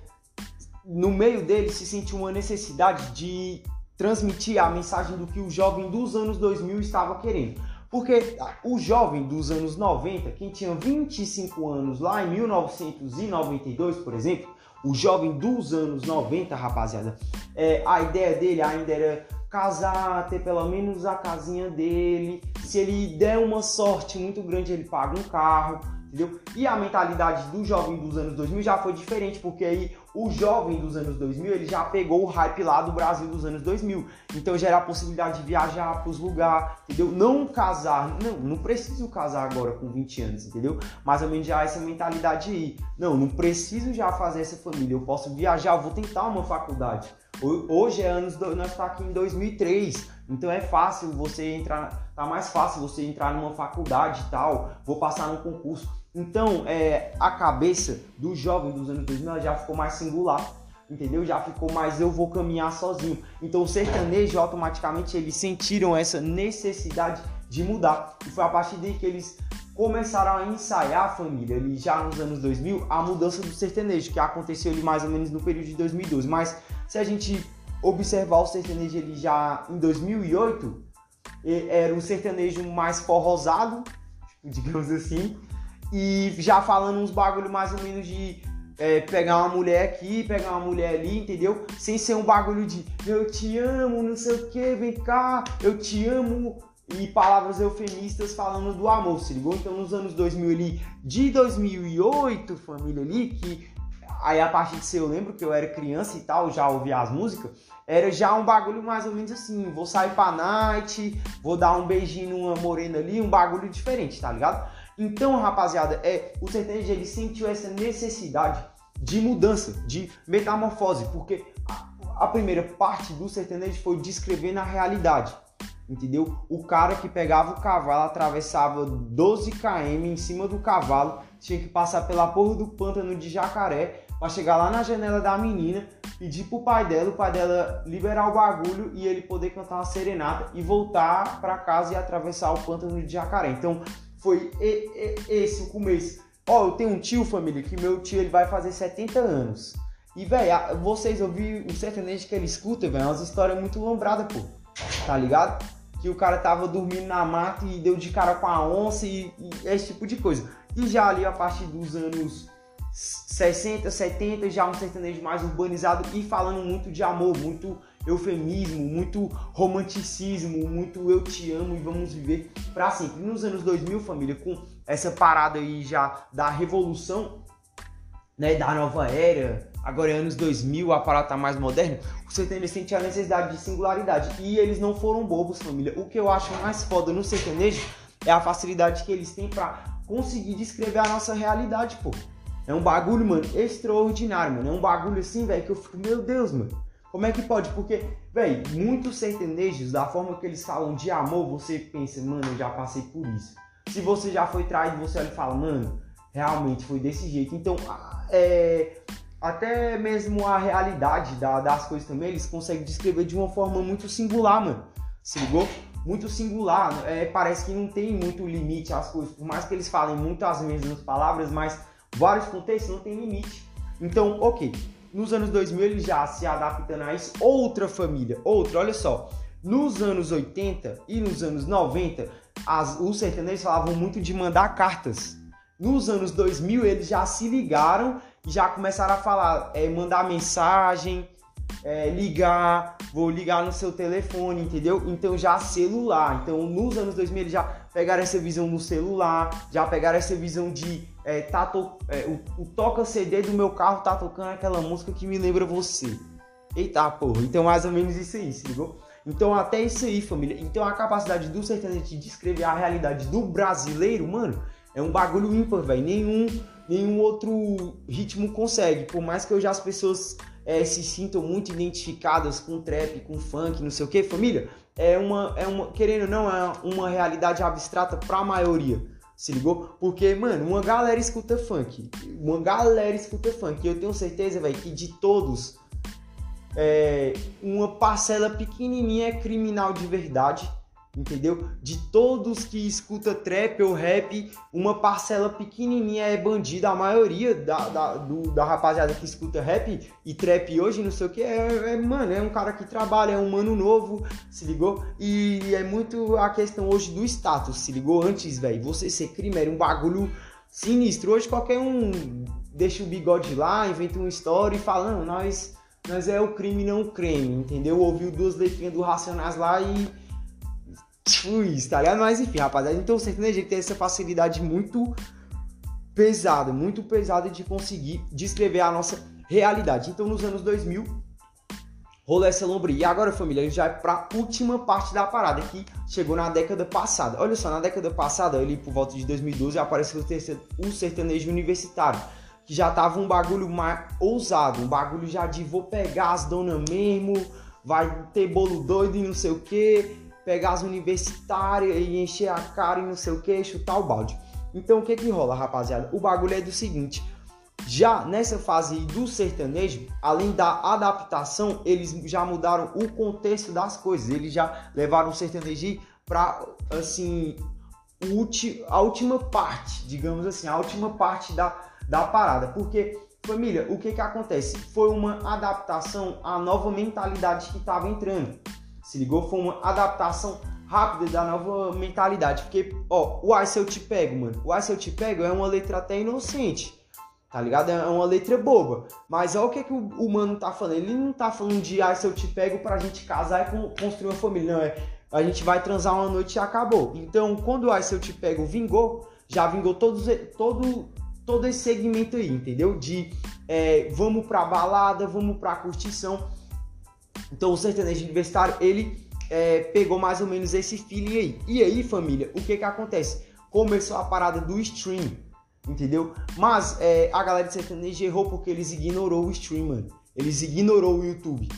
no meio dele se sentiu uma necessidade de transmitir a mensagem do que o jovem dos anos 2000 estava querendo. Porque o jovem dos anos 90, quem tinha 25 anos lá em 1992, por exemplo, o jovem dos anos 90, rapaziada, é, a ideia dele ainda era casar, ter pelo menos a casinha dele. Se ele der uma sorte muito grande, ele paga um carro, entendeu? E a mentalidade do jovem dos anos 2000 já foi diferente, porque aí o jovem dos anos 2000 ele já pegou o hype lá do Brasil dos anos 2000. Então já era a possibilidade de viajar para os lugares, entendeu? Não casar, não, não preciso casar agora com 20 anos, entendeu? Mais ou menos já essa mentalidade aí. Não, não preciso já fazer essa família, eu posso viajar, eu vou tentar uma faculdade. Hoje é anos, nós está aqui em 2003, então é fácil você entrar, tá mais fácil você entrar numa faculdade e tal, vou passar num concurso. Então, é, a cabeça do jovem dos anos 2000 já ficou mais singular, entendeu? Já ficou mais eu vou caminhar sozinho. Então, o sertanejo automaticamente eles sentiram essa necessidade de mudar. E foi a partir daí que eles começaram a ensaiar a família, ali já nos anos 2000, a mudança do sertanejo, que aconteceu ali mais ou menos no período de 2012. Mas se a gente observar o sertanejo ele já em 2008, era um sertanejo mais forrosado, digamos assim, e já falando uns bagulho mais ou menos de é, pegar uma mulher aqui, pegar uma mulher ali, entendeu? Sem ser um bagulho de eu te amo, não sei o que, vem cá, eu te amo. E palavras eufemistas falando do amor, se ligou? Então nos anos 2000 ali, de 2008, família ali, que aí a partir disso eu lembro que eu era criança e tal, já ouvia as músicas, era já um bagulho mais ou menos assim, vou sair pra night, vou dar um beijinho numa morena ali, um bagulho diferente, tá ligado? Então, rapaziada, é, o sertanejo ele sentiu essa necessidade de mudança, de metamorfose, porque a, a primeira parte do sertanejo foi descrever na realidade. Entendeu? O cara que pegava o cavalo, atravessava 12 km em cima do cavalo, tinha que passar pela porra do pântano de jacaré para chegar lá na janela da menina, pedir pro pai dela, o pai dela liberar o bagulho e ele poder cantar uma serenata e voltar para casa e atravessar o pântano de jacaré. Então, foi esse o começo. Ó, eu tenho um tio, família, que meu tio ele vai fazer 70 anos. E, velho, vocês ouviram o sertanejo que ele escuta, velho, é umas histórias muito lombradas, pô. Tá ligado? Que o cara tava dormindo na mata e deu de cara com a onça e, e esse tipo de coisa. E já ali a partir dos anos 60, 70, já um sertanejo mais urbanizado e falando muito de amor, muito eufemismo, muito romanticismo, muito eu te amo e vamos viver para sempre. Nos anos 2000, família, com essa parada aí já da revolução, né, da nova era, agora é anos 2000, a parada tá mais moderna, o sertanejo sente a necessidade de singularidade e eles não foram bobos, família. O que eu acho mais foda no sertanejo é a facilidade que eles têm para conseguir descrever a nossa realidade, pô. É um bagulho, mano, extraordinário, mano. É um bagulho assim, velho, que eu fico, meu Deus, mano. Como é que pode? Porque, velho, muitos sertanejos, da forma que eles falam de amor, você pensa, mano, eu já passei por isso. Se você já foi traído, você olha e fala, mano, Realmente foi desse jeito. Então, é, até mesmo a realidade da, das coisas também, eles conseguem descrever de uma forma muito singular, mano. Se ligou? Muito singular. É, parece que não tem muito limite às coisas. Por mais que eles falem muito as mesmas palavras, mas vários contextos não tem limite. Então, ok. Nos anos 2000 ele já se adaptando a isso. Outra família, outra, olha só. Nos anos 80 e nos anos 90, as, os sertanejos falavam muito de mandar cartas. Nos anos 2000 eles já se ligaram e já começaram a falar, é, mandar mensagem, é, ligar, vou ligar no seu telefone, entendeu? Então já celular. Então nos anos 2000 eles já pegaram essa visão no celular, já pegaram essa visão de é, tá to, é, o, o, toca CD do meu carro tá tocando aquela música que me lembra você. Eita porra, então mais ou menos isso aí, se ligou? Então até isso aí, família. Então a capacidade do sertanejo de descrever a realidade do brasileiro, mano, é um bagulho ímpar, velho. Nenhum, nenhum outro ritmo consegue. Por mais que hoje as pessoas é, se sintam muito identificadas com trap, com funk, não sei o que, família, é uma, é uma, querendo ou não, é uma realidade abstrata pra maioria. Se ligou? Porque, mano, uma galera escuta funk. Uma galera escuta funk. E eu tenho certeza, velho, que de todos, é, uma parcela pequenininha é criminal de verdade entendeu? De todos que escuta trap ou rap, uma parcela pequenininha é bandida, a maioria da, da, do, da rapaziada que escuta rap e trap hoje, não sei o que, é, é, mano, é um cara que trabalha, é um mano novo, se ligou? E é muito a questão hoje do status, se ligou? Antes, velho, você ser crime era um bagulho sinistro, hoje qualquer um deixa o bigode lá, inventa uma história e falando, nós... Nós é o crime, não o creme, entendeu? Ouviu duas letrinhas do Racionais lá e isso, tá ligado? Mas enfim, rapaziada, então o sertanejo tem essa facilidade muito pesada, muito pesada de conseguir descrever a nossa realidade. Então nos anos 2000 rolou essa lombria. E agora, família, a gente vai pra última parte da parada que chegou na década passada. Olha só, na década passada, ali por volta de 2012, apareceu o sertanejo universitário. Que já tava um bagulho mais ousado, um bagulho já de vou pegar as donas mesmo, vai ter bolo doido e não sei o que, pegar as universitárias e encher a cara e não sei o que, chutar o balde. Então o que que rola, rapaziada? O bagulho é do seguinte, já nessa fase do sertanejo, além da adaptação, eles já mudaram o contexto das coisas. Eles já levaram o sertanejo para assim a última parte, digamos assim, a última parte da, da parada. Porque, família, o que que acontece? Foi uma adaptação à nova mentalidade que estava entrando. Se ligou? Foi uma adaptação rápida da nova mentalidade. Porque, ó, o Ai Se Eu Te Pego, mano. O Ai Se Eu Te Pego é uma letra até inocente. Tá ligado? É uma letra boba. Mas olha o que, que o, o mano tá falando. Ele não tá falando de Ai Se Eu Te Pego pra gente casar e construir uma família. Não, é a gente vai transar uma noite e acabou. Então, quando o Ai Se Eu Te Pego vingou, já vingou todos, todo, todo esse segmento aí, entendeu? De é, vamos pra balada, vamos pra curtição. Então o sertanejo universitário, ele é, pegou mais ou menos esse feeling aí. E aí, família, o que que acontece? Começou a parada do stream, entendeu? Mas é, a galera de sertanejo errou porque eles ignorou o stream, mano. Eles ignorou o YouTube.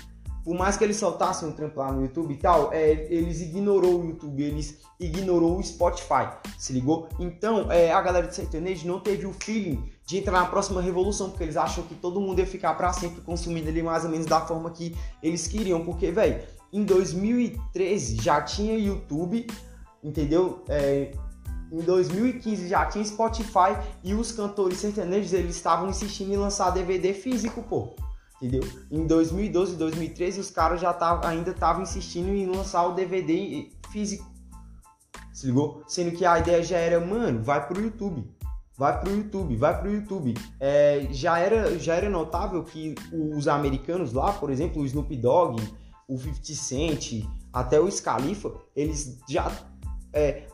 Por mais que eles soltassem um trampo lá no YouTube e tal, é, eles ignorou o YouTube, eles ignorou o Spotify, se ligou? Então, é, a galera de sertanejo não teve o feeling de entrar na próxima revolução, porque eles acham que todo mundo ia ficar para sempre consumindo ali mais ou menos da forma que eles queriam. Porque, velho, em 2013 já tinha YouTube, entendeu? É, em 2015 já tinha Spotify e os cantores sertanejos eles estavam insistindo em lançar DVD físico, pô. Entendeu? Em 2012 e 2013 os caras já tavam, ainda estavam insistindo em lançar o DVD físico. Se ligou? Sendo que a ideia já era, mano, vai pro YouTube vai pro YouTube, vai pro YouTube. É, já, era, já era notável que os americanos lá, por exemplo, o Snoop Dogg, o 50 Cent, até o Scalifa, eles já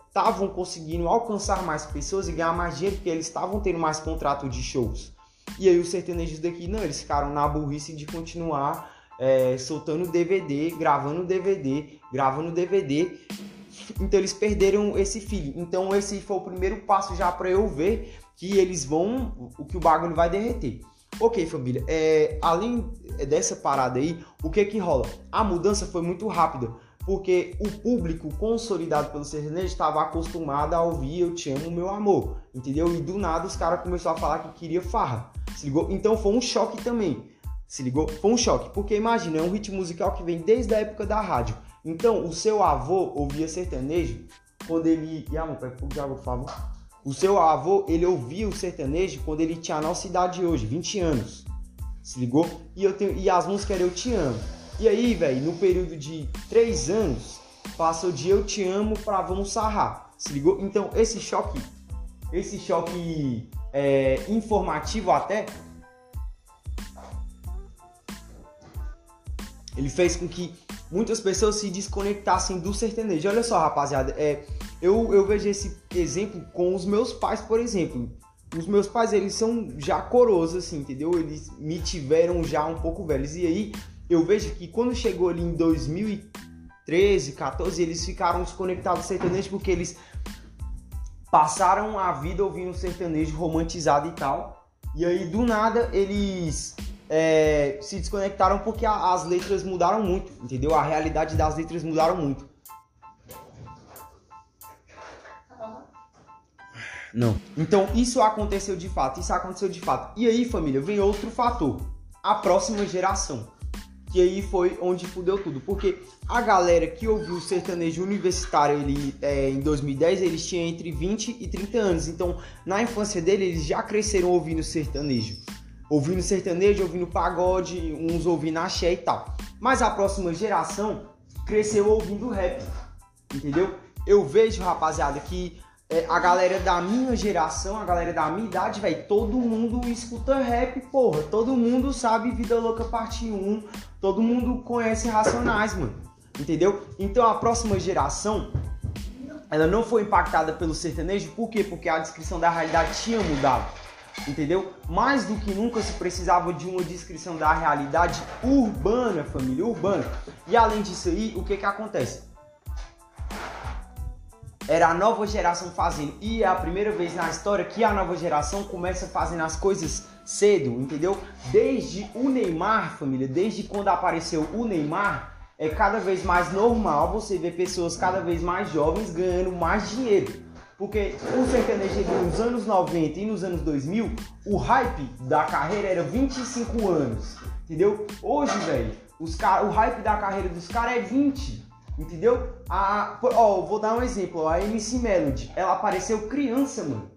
estavam é, conseguindo alcançar mais pessoas e ganhar mais dinheiro, porque eles estavam tendo mais contrato de shows. E aí os sertanejos daqui, não, eles ficaram na burrice de continuar é, soltando DVD, gravando DVD, gravando DVD então eles perderam esse feeling. Então esse foi o primeiro passo já para eu ver que eles vão, o que o bagulho vai derreter. Ok, família, é, além dessa parada aí, o que que rola? A mudança foi muito rápida. Porque o público consolidado pelo sertanejo estava acostumado a ouvir Eu Te Amo, Meu Amor, entendeu? E do nada os caras começaram a falar que queria farra, se ligou? Então foi um choque também, se ligou? Foi um choque, porque imagina, é um ritmo musical que vem desde a época da rádio. Então o seu avô ouvia sertanejo quando ele... Pega um pouco de água, por favor. O seu avô, ele ouvia o sertanejo quando ele tinha a nossa idade hoje, 20 anos. Se ligou? E, eu tenho, e as músicas eram Eu Te Amo. E aí, velho, no período de 3 anos, passou de Eu Te Amo pra Vamos Sarrar. Se ligou? Então, esse choque, esse choque é, informativo até, ele fez com que muitas pessoas se desconectassem do sertanejo. Olha só, rapaziada, é eu, eu vejo esse exemplo com os meus pais, por exemplo. Os meus pais, eles são já coroas, assim, entendeu? Eles me tiveram já um pouco velhos. E aí, eu vejo que quando chegou ali em 2013, 14, eles ficaram desconectados do sertanejo porque eles passaram a vida ouvindo sertanejo romantizado e tal. E aí, do nada, eles é, se desconectaram porque a, as letras mudaram muito, entendeu? A realidade das letras mudaram muito. Não. Então isso aconteceu de fato, isso aconteceu de fato. E aí, família, vem outro fator. A próxima geração. Que aí foi onde fudeu tudo. Porque a galera que ouviu o sertanejo universitário ele, é, em 2010, eles tinham entre 20 e 30 anos. Então, na infância dele, eles já cresceram ouvindo sertanejo. Ouvindo sertanejo, ouvindo pagode, uns ouvindo axé e tal. Mas a próxima geração cresceu ouvindo rap. Entendeu? Eu vejo, rapaziada, que é, a galera da minha geração, a galera da minha idade, velho, todo mundo escuta rap, porra. Todo mundo sabe Vida Louca Parte 1. Todo mundo conhece Racionais, mano. Entendeu? Então a próxima geração, ela não foi impactada pelo sertanejo, por quê? Porque a descrição da realidade tinha mudado. Entendeu? Mais do que nunca se precisava de uma descrição da realidade urbana, família, urbana. E além disso aí, o que que acontece? era a nova geração fazendo. E é a primeira vez na história que a nova geração começa fazendo as coisas cedo, entendeu? Desde o Neymar, família, desde quando apareceu o Neymar, é cada vez mais normal você ver pessoas cada vez mais jovens ganhando mais dinheiro. Porque o sertanejo nos anos 90 e nos anos 2000, o hype da carreira era 25 anos, entendeu? Hoje, velho, o hype da carreira dos caras é 20. Entendeu? A, ó, vou dar um exemplo. A MC Melody, ela apareceu criança, mano.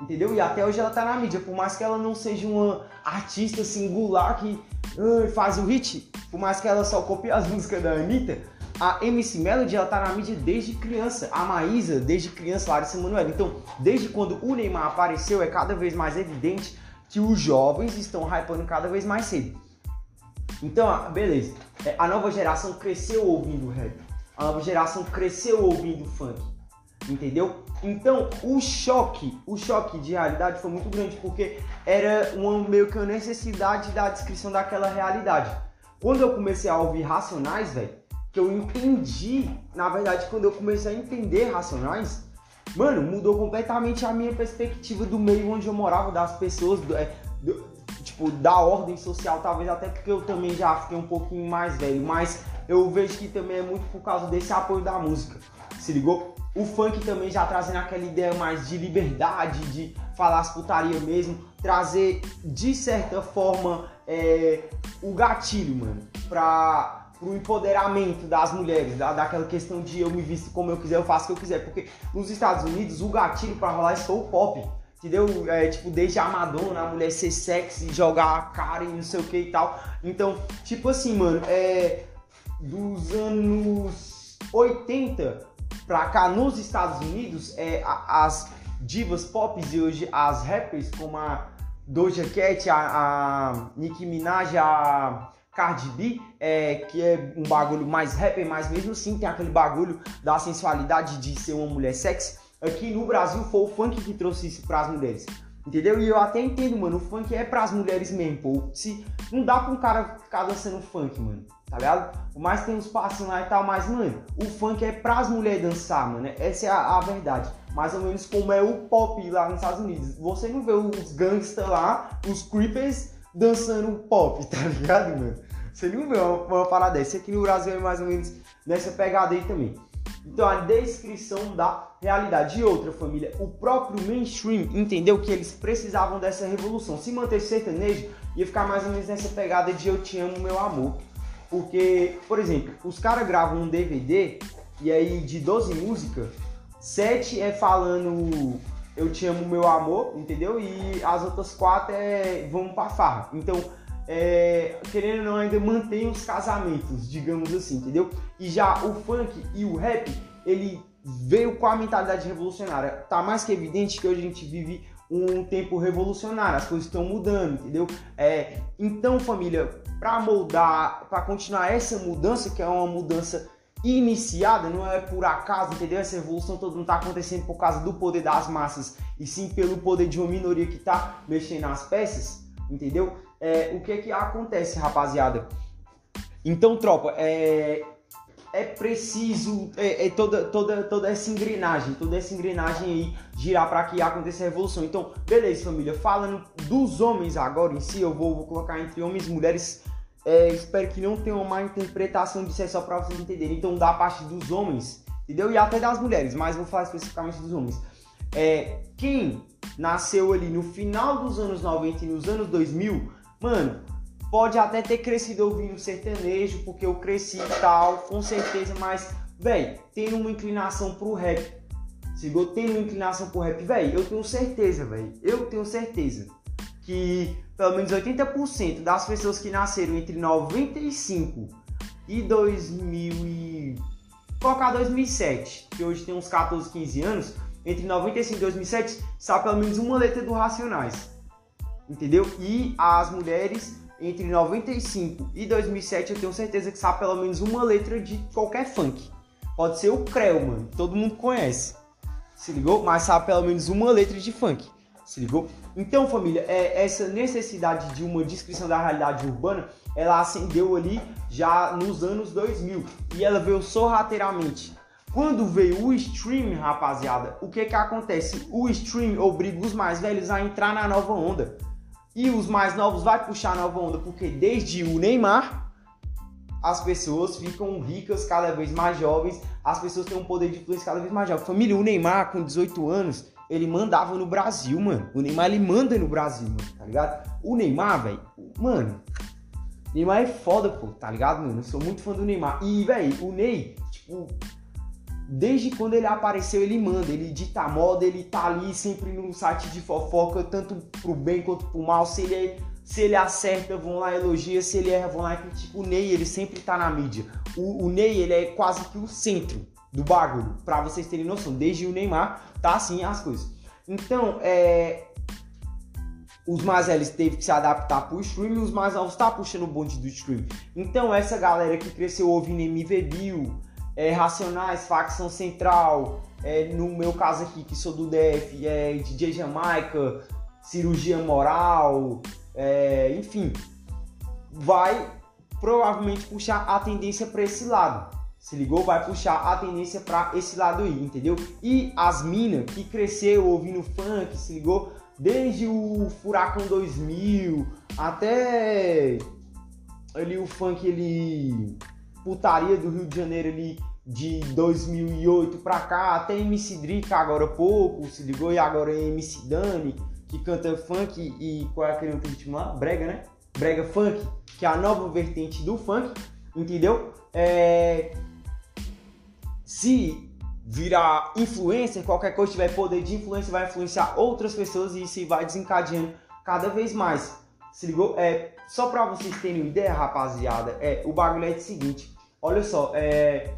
Entendeu? E até hoje ela tá na mídia. Por mais que ela não seja uma artista singular que uh, faz o hit, por mais que ela só copie as músicas da Anitta, a MC Melody ela tá na mídia desde criança. A Maísa, desde criança, Larissa Manoela. Então, desde quando o Neymar apareceu, é cada vez mais evidente que os jovens estão hypando cada vez mais cedo. Então, beleza. É, a nova geração cresceu ouvindo rap a nova geração cresceu ouvindo funk, entendeu? Então o choque, o choque de realidade foi muito grande porque era uma meio que uma necessidade da descrição daquela realidade. Quando eu comecei a ouvir Racionais, velho, que eu entendi, na verdade, quando eu comecei a entender Racionais, mano, mudou completamente a minha perspectiva do meio onde eu morava, das pessoas, do, é, do, tipo, da ordem social, talvez até porque eu também já fiquei um pouquinho mais velho, mas eu vejo que também é muito por causa desse apoio da música. Se ligou? O funk também já trazendo aquela ideia mais de liberdade, de falar as putaria mesmo, trazer de certa forma é, o gatilho, mano, pra, pro empoderamento das mulheres, da, daquela questão de eu me visto como eu quiser, eu faço o que eu quiser. Porque nos Estados Unidos o gatilho para rolar foi o pop. Entendeu? É, tipo, desde a Madonna, a mulher ser sexy, jogar a cara e não sei o que e tal. Então, tipo assim, mano, é, dos anos 80 pra cá nos Estados Unidos, é, as divas pop e hoje as rappers como a Doja Cat, a, a Nicki Minaj, a Cardi B, é, que é um bagulho mais rapper, mas mesmo assim tem aquele bagulho da sensualidade de ser uma mulher sexy. Aqui no Brasil foi o funk que trouxe isso para as mulheres. Entendeu? E eu até entendo, mano, o funk é pras mulheres mesmo, pô. Se, não dá pra um cara ficar dançando funk, mano tá ligado? Por mais que tem uns passos lá e tal, mas, mano, o funk é pras mulheres dançar, mano. Essa é a, a, verdade. Mais ou menos como é o pop lá nos Estados Unidos. Você não vê os gangsters lá, os creepers, dançando pop, tá ligado, mano? Vê uma, uma parada dessa. Aqui no Brasil é mais ou menos nessa pegada aí também. Então a descrição da realidade. E outra família, o próprio mainstream entendeu que eles precisavam dessa revolução. Se manter sertanejo, ia ficar mais ou menos nessa pegada de eu te amo, meu amor. Porque, por exemplo, os caras gravam um DVD e aí de 12 músicas, 7 é falando eu te amo, meu amor, entendeu? E as outras quatro é vamos pra farra. Então, é, querendo ou não, ainda mantém os casamentos, digamos assim, entendeu? E já o funk e o rap, ele veio com a mentalidade revolucionária. Tá mais que evidente que hoje a gente vive um tempo revolucionário, as coisas estão mudando, entendeu? É, então, família, para moldar, para continuar essa mudança, que é uma mudança iniciada, não é por acaso, entendeu? Essa revolução toda não está acontecendo por causa do poder das massas, e sim pelo poder de uma minoria que está mexendo nas peças, entendeu? É, o que é que acontece, rapaziada? Então, tropa, é, é preciso é, é, toda, toda, toda essa engrenagem, toda essa engrenagem aí girar para que aconteça a revolução. Então, beleza, família. Falando dos homens agora em si, eu vou, vou colocar entre homens e mulheres. É, espero que não tenha uma interpretação disso, é só para vocês entenderem. Então, da parte dos homens, entendeu? E até das mulheres, mas vou falar especificamente dos homens. É, quem nasceu ali no final dos anos 90 e nos anos 2000, mano, Pode até ter crescido ouvindo sertanejo, porque eu cresci e tal, com certeza, mas, velho, tem uma inclinação pro rap. Chegou tendo uma inclinação pro rap, velho, eu tenho certeza, velho, eu tenho certeza que pelo menos 80% das pessoas que nasceram entre 95 e 2000 e colocar 2007, que hoje tem uns 14, 15 anos, entre 95 e 2007, sabe pelo menos uma letra do Racionais. Entendeu? E as mulheres entre 95 e 2007, eu tenho certeza que sabe pelo menos uma letra de qualquer funk. Pode ser o Creu, mano, todo mundo conhece. Se ligou? Mas sabe pelo menos uma letra de funk. Se ligou? Então, família, é, essa necessidade de uma descrição da realidade urbana, ela acendeu ali já nos anos 2000 e ela veio sorrateiramente. Quando veio o stream, rapaziada, o que que acontece? O stream obriga os mais velhos a entrar na nova onda. E os mais novos vai puxar a nova onda, porque desde o Neymar as pessoas ficam ricas cada vez mais jovens, as pessoas têm um poder de influência cada vez mais jovem. Família, o Neymar com 18 anos, ele mandava no Brasil, mano. O Neymar ele manda no Brasil, mano, tá ligado? O Neymar, velho, mano, Neymar é foda, pô, tá ligado, mano? Eu sou muito fã do Neymar. E, velho, o Ney, tipo, desde quando ele apareceu, ele manda, ele dita moda, ele tá ali sempre no site de fofoca, tanto pro bem quanto pro mal. Se ele, se ele acerta, vão lá elogia, se ele erra, vão lá critica. O Ney, ele sempre tá na mídia. O, o Ney, ele é quase que o centro do bagulho, pra vocês terem noção. Desde o Neymar, tá assim as coisas. Então, é. Os mais velhos teve que se adaptar pro stream e os mais novos tá puxando o bonde do stream. Então, essa galera que cresceu ouvindo MV Bill, é, Racionais, Facção Central, é, no meu caso aqui, que sou do DF, é DJ Jamaica, Cirurgia Moral, é, enfim, vai provavelmente puxar a tendência para esse lado. Se ligou? Vai puxar a tendência para esse lado aí, entendeu? E as minas que cresceu ouvindo funk, se ligou? Desde o Furacão 2000 até ali o funk ele putaria do Rio de Janeiro ali de 2008 pra cá, até MC Drica agora há pouco, se ligou, e agora é MC Dani, que canta funk e qual é aquele outro ritmo lá? Brega, né? Brega funk, que é a nova vertente do funk, entendeu? É... Se virar influencer, qualquer coisa tiver poder de influência, vai influenciar outras pessoas e isso vai desencadeando cada vez mais. Se ligou? É, só pra vocês terem uma ideia, rapaziada, é, o bagulho é o seguinte. Olha só, é,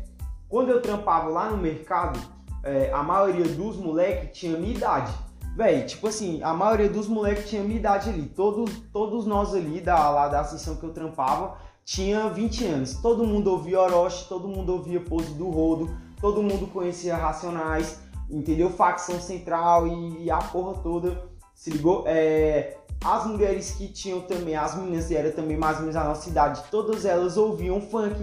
quando eu trampava lá no mercado, é, a maioria dos moleques tinha minha idade. Véi, tipo assim, a maioria dos moleques tinha minha idade ali. Todos, todos nós ali, da, lá da assistência que eu trampava, tinha 20 anos. Todo mundo ouvia Orochi, todo mundo ouvia Pose do Rodo, todo mundo conhecia Racionais, entendeu? Facção Central e, e a porra toda. Se ligou? É, as mulheres que tinham também, as meninas eram também mais ou menos a nossa idade, todas elas ouviam funk,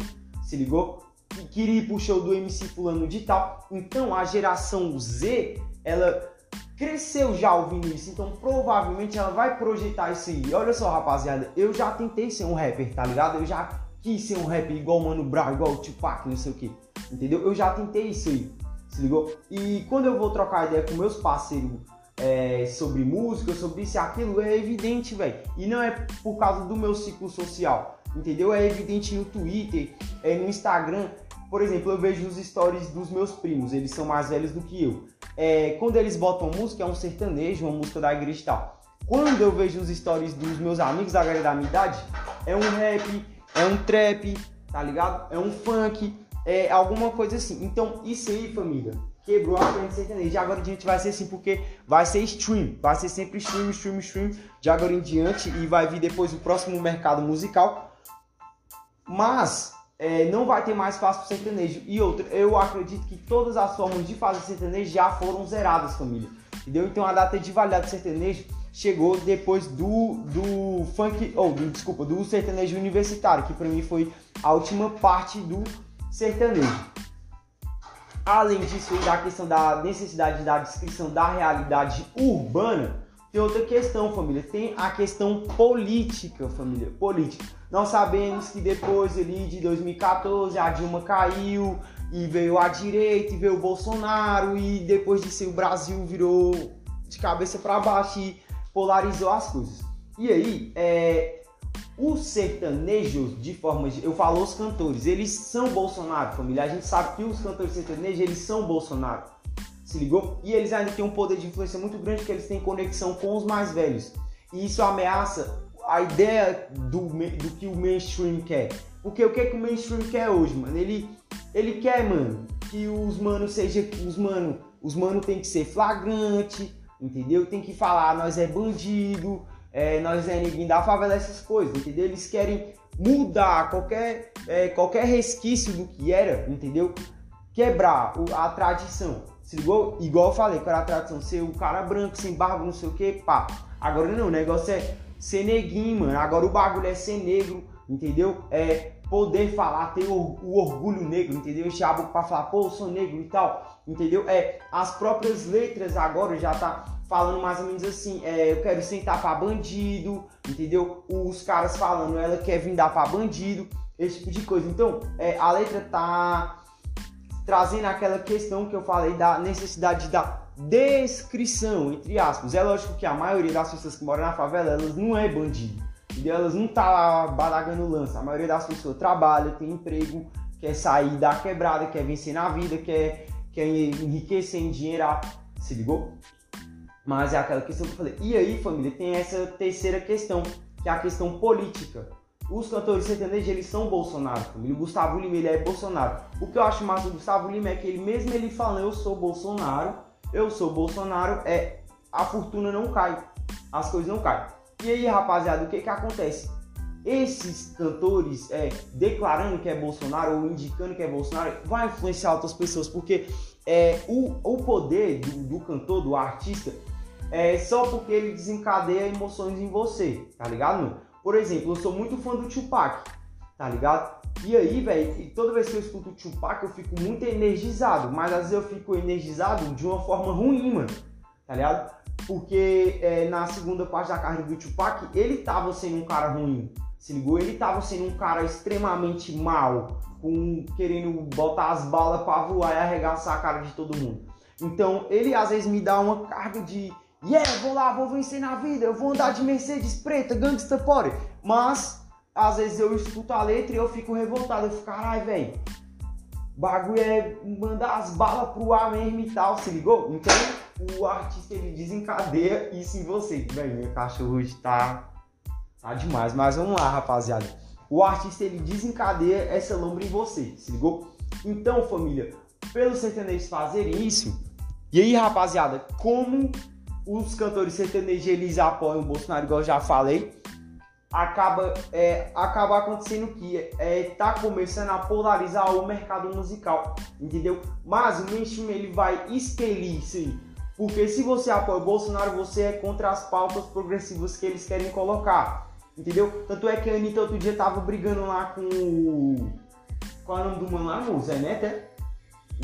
se ligou? Que queria ir pro show do MC fulano de tal. Então a geração Z, ela cresceu já ouvindo isso, então provavelmente ela vai projetar isso aí. Olha só, rapaziada, eu já tentei ser um rapper, tá ligado? Eu já quis ser um rap igual Mano Brown, igual Tupac, não sei o que. Entendeu? Eu já tentei isso aí. Se ligou? E quando eu vou trocar ideia com meus parceiros é, sobre música, sobre isso e aquilo, é evidente, velho. E não é por causa do meu ciclo social, entendeu? É evidente no Twitter, é no Instagram. Por exemplo, eu vejo os stories dos meus primos, eles são mais velhos do que eu. É, quando eles botam música, é um sertanejo, uma música da igreja e tal. Quando eu vejo os stories dos meus amigos da galera da minha idade, é um rap, é um trap, tá ligado? É um funk, é alguma coisa assim. Então, isso aí, família, quebrou a frente sertaneja. Agora em diante vai ser assim, porque vai ser stream. Vai ser sempre stream, stream, stream. De agora em diante. E vai vir depois o próximo mercado musical. Mas é, não vai ter mais espaço para sertanejo. E outra, eu acredito que todas as formas de fazer sertanejo já foram zeradas, família. Entendeu? Então a data de validade sertanejo chegou depois do, do funk, ou do, desculpa, do sertanejo universitário, que para mim foi a última parte do sertanejo. Além disso, da questão da necessidade da descrição da realidade urbana, tem outra questão, família. Tem a questão política, família. Política. Nós sabemos que depois ali de 2014 a Dilma caiu e veio a direita e veio o Bolsonaro e depois disso o Brasil virou de cabeça para baixo e polarizou as coisas. E aí, é, os sertanejos, de forma. Eu falo os cantores, eles são Bolsonaro, família. A gente sabe que os cantores sertanejos, eles são Bolsonaro. Se ligou? E eles ainda têm um poder de influência muito grande porque eles têm conexão com os mais velhos. E isso ameaça a ideia do, do que o mainstream quer. Porque o que, é que o mainstream quer hoje, mano? Ele, ele quer, mano, que os manos seja. Os mano, os mano tem que ser flagrante, entendeu? Tem que falar, nós é bandido é, nós é ninguém da favela, essas coisas, entendeu? Eles querem mudar qualquer, é, qualquer resquício do que era, entendeu? Quebrar a tradição. Se ligou? Igual eu falei, qual era a tradição? Ser o cara branco, sem barba, não sei o que, pá. Agora não, o negócio é ser neguinho, mano. Agora o bagulho é ser negro, entendeu? É poder falar, ter o, o orgulho negro, entendeu? Encher a boca pra falar, pô, eu sou negro e tal, entendeu? É, as próprias letras agora já tá falando mais ou menos assim, é, eu quero sentar pra bandido, entendeu? Os caras falando, ela quer vir dar pra bandido, esse tipo de coisa. Então, é, a letra tá trazendo aquela questão que eu falei da necessidade da descrição, entre aspas. É lógico que a maioria das pessoas que moram na favela, elas não é bandido, entendeu? Elas não tá lá balagando lança. A maioria das pessoas trabalha, tem emprego, quer sair da quebrada, quer vencer na vida, quer, quer enriquecer em dinheiro, se ligou? Mas é aquela questão que eu falei. E aí, família, tem essa terceira questão, que é a questão política. Os cantores sertanejos, eles são Bolsonaro, família. O Gustavo Lima, ele é Bolsonaro. O que eu acho massa do Gustavo Lima é que ele, mesmo ele falando, eu sou Bolsonaro, eu sou Bolsonaro, é a fortuna não cai, as coisas não caem. E aí, rapaziada, o que que acontece? Esses cantores é, declarando que é Bolsonaro ou indicando que é Bolsonaro vai influenciar outras pessoas, porque é, o, o poder do, do cantor, do artista, é só porque ele desencadeia emoções em você, tá ligado? Por exemplo, eu sou muito fã do Tupac, tá ligado? E aí, velho, toda vez que eu escuto o Tupac, eu fico muito energizado, mas às vezes eu fico energizado de uma forma ruim, mano, tá ligado? Porque é, na segunda parte da carreira do Tupac, ele tava sendo um cara ruim, se ligou? Ele tava sendo um cara extremamente mal, com, querendo botar as balas pra voar e arregaçar a cara de todo mundo. Então, ele às vezes me dá uma carga de Yeah, vou lá, vou vencer na vida, eu vou andar de Mercedes preta, gangsta pore. Mas, às vezes eu escuto a letra e eu fico revoltado. Eu fico, caralho, velho. Bagulho é mandar as balas pro ar mesmo e tal, se ligou? Então, o artista ele desencadeia isso em você. Velho, meu cachorro hoje tá, tá demais. Mas vamos lá, rapaziada. O artista ele desencadeia essa lombra em você, se ligou? Então, família, pelos sertanejos fazerem isso, e aí, rapaziada, como os cantores sertanejos eles apoiam o Bolsonaro, igual eu já falei, acaba, é, acaba acontecendo que é, tá começando a polarizar o mercado musical, entendeu? Mas o mainstream ele vai expelir isso. Porque se você apoia o Bolsonaro, você é contra as pautas progressivas que eles querem colocar. Entendeu? Tanto é que a Anitta outro dia tava brigando lá com o. Qual é o nome do mano lá? O Zé Neto, é?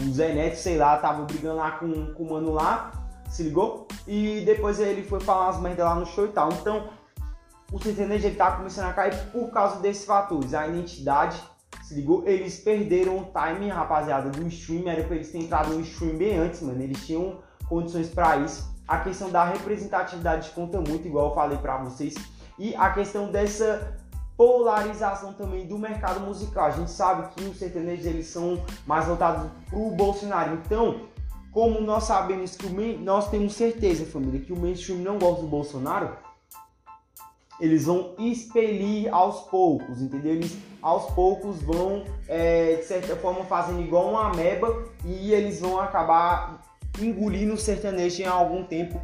O Zé Neto, sei lá, tava brigando lá com, com o mano lá se ligou? E depois ele foi falar as merdas lá no show e tal. Então, o sertanejo ele tá começando a cair por causa desses fatores. A identidade, se ligou? Eles perderam o timing, rapaziada, do stream. Era pra eles terem entrado no stream bem antes, mano. Eles tinham condições para isso. A questão da representatividade conta muito, igual eu falei para vocês. E a questão dessa polarização também do mercado musical. A gente sabe que os sertanejos eles são mais voltados pro Bolsonaro. Então, como nós sabemos que o nós temos certeza, família, que o mainstream não gosta do Bolsonaro, eles vão expelir aos poucos, entendeu? Eles aos poucos vão, é, de certa forma, fazendo igual uma ameba e eles vão acabar engolindo o sertanejo em algum tempo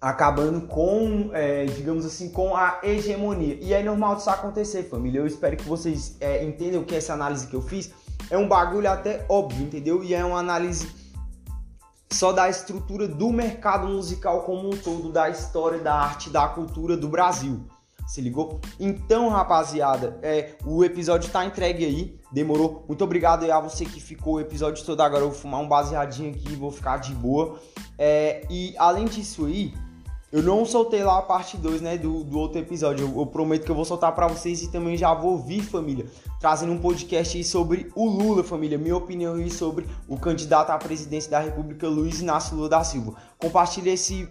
acabando com, é, digamos assim, com a hegemonia. E é normal disso acontecer, família. Eu espero que vocês é, entendam que essa análise que eu fiz é um bagulho até óbvio, entendeu? E é uma análise só da estrutura do mercado musical como um todo, da história, da arte, da cultura do Brasil. Se ligou? Então, rapaziada, é, o episódio tá entregue aí. Demorou. Muito obrigado aí a você que ficou o episódio todo. Agora eu vou fumar um baseadinho aqui, vou ficar de boa. É, e além disso aí, eu não soltei lá a parte 2, né, do, do outro episódio. Eu, eu, prometo que eu vou soltar para vocês e também já vou vir, família, trazendo um podcast aí sobre o Lula, família. Minha opinião aí sobre o candidato à presidência da República, Luiz Inácio Lula da Silva. Compartilhe esse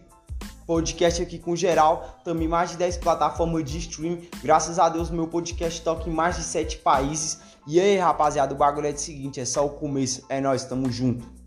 podcast aqui com geral, também mais de 10 plataformas de stream. Graças a Deus, meu podcast toca em mais de 7 países. E aí, rapaziada, o bagulho é o seguinte, é só o começo. É nós, tamo junto.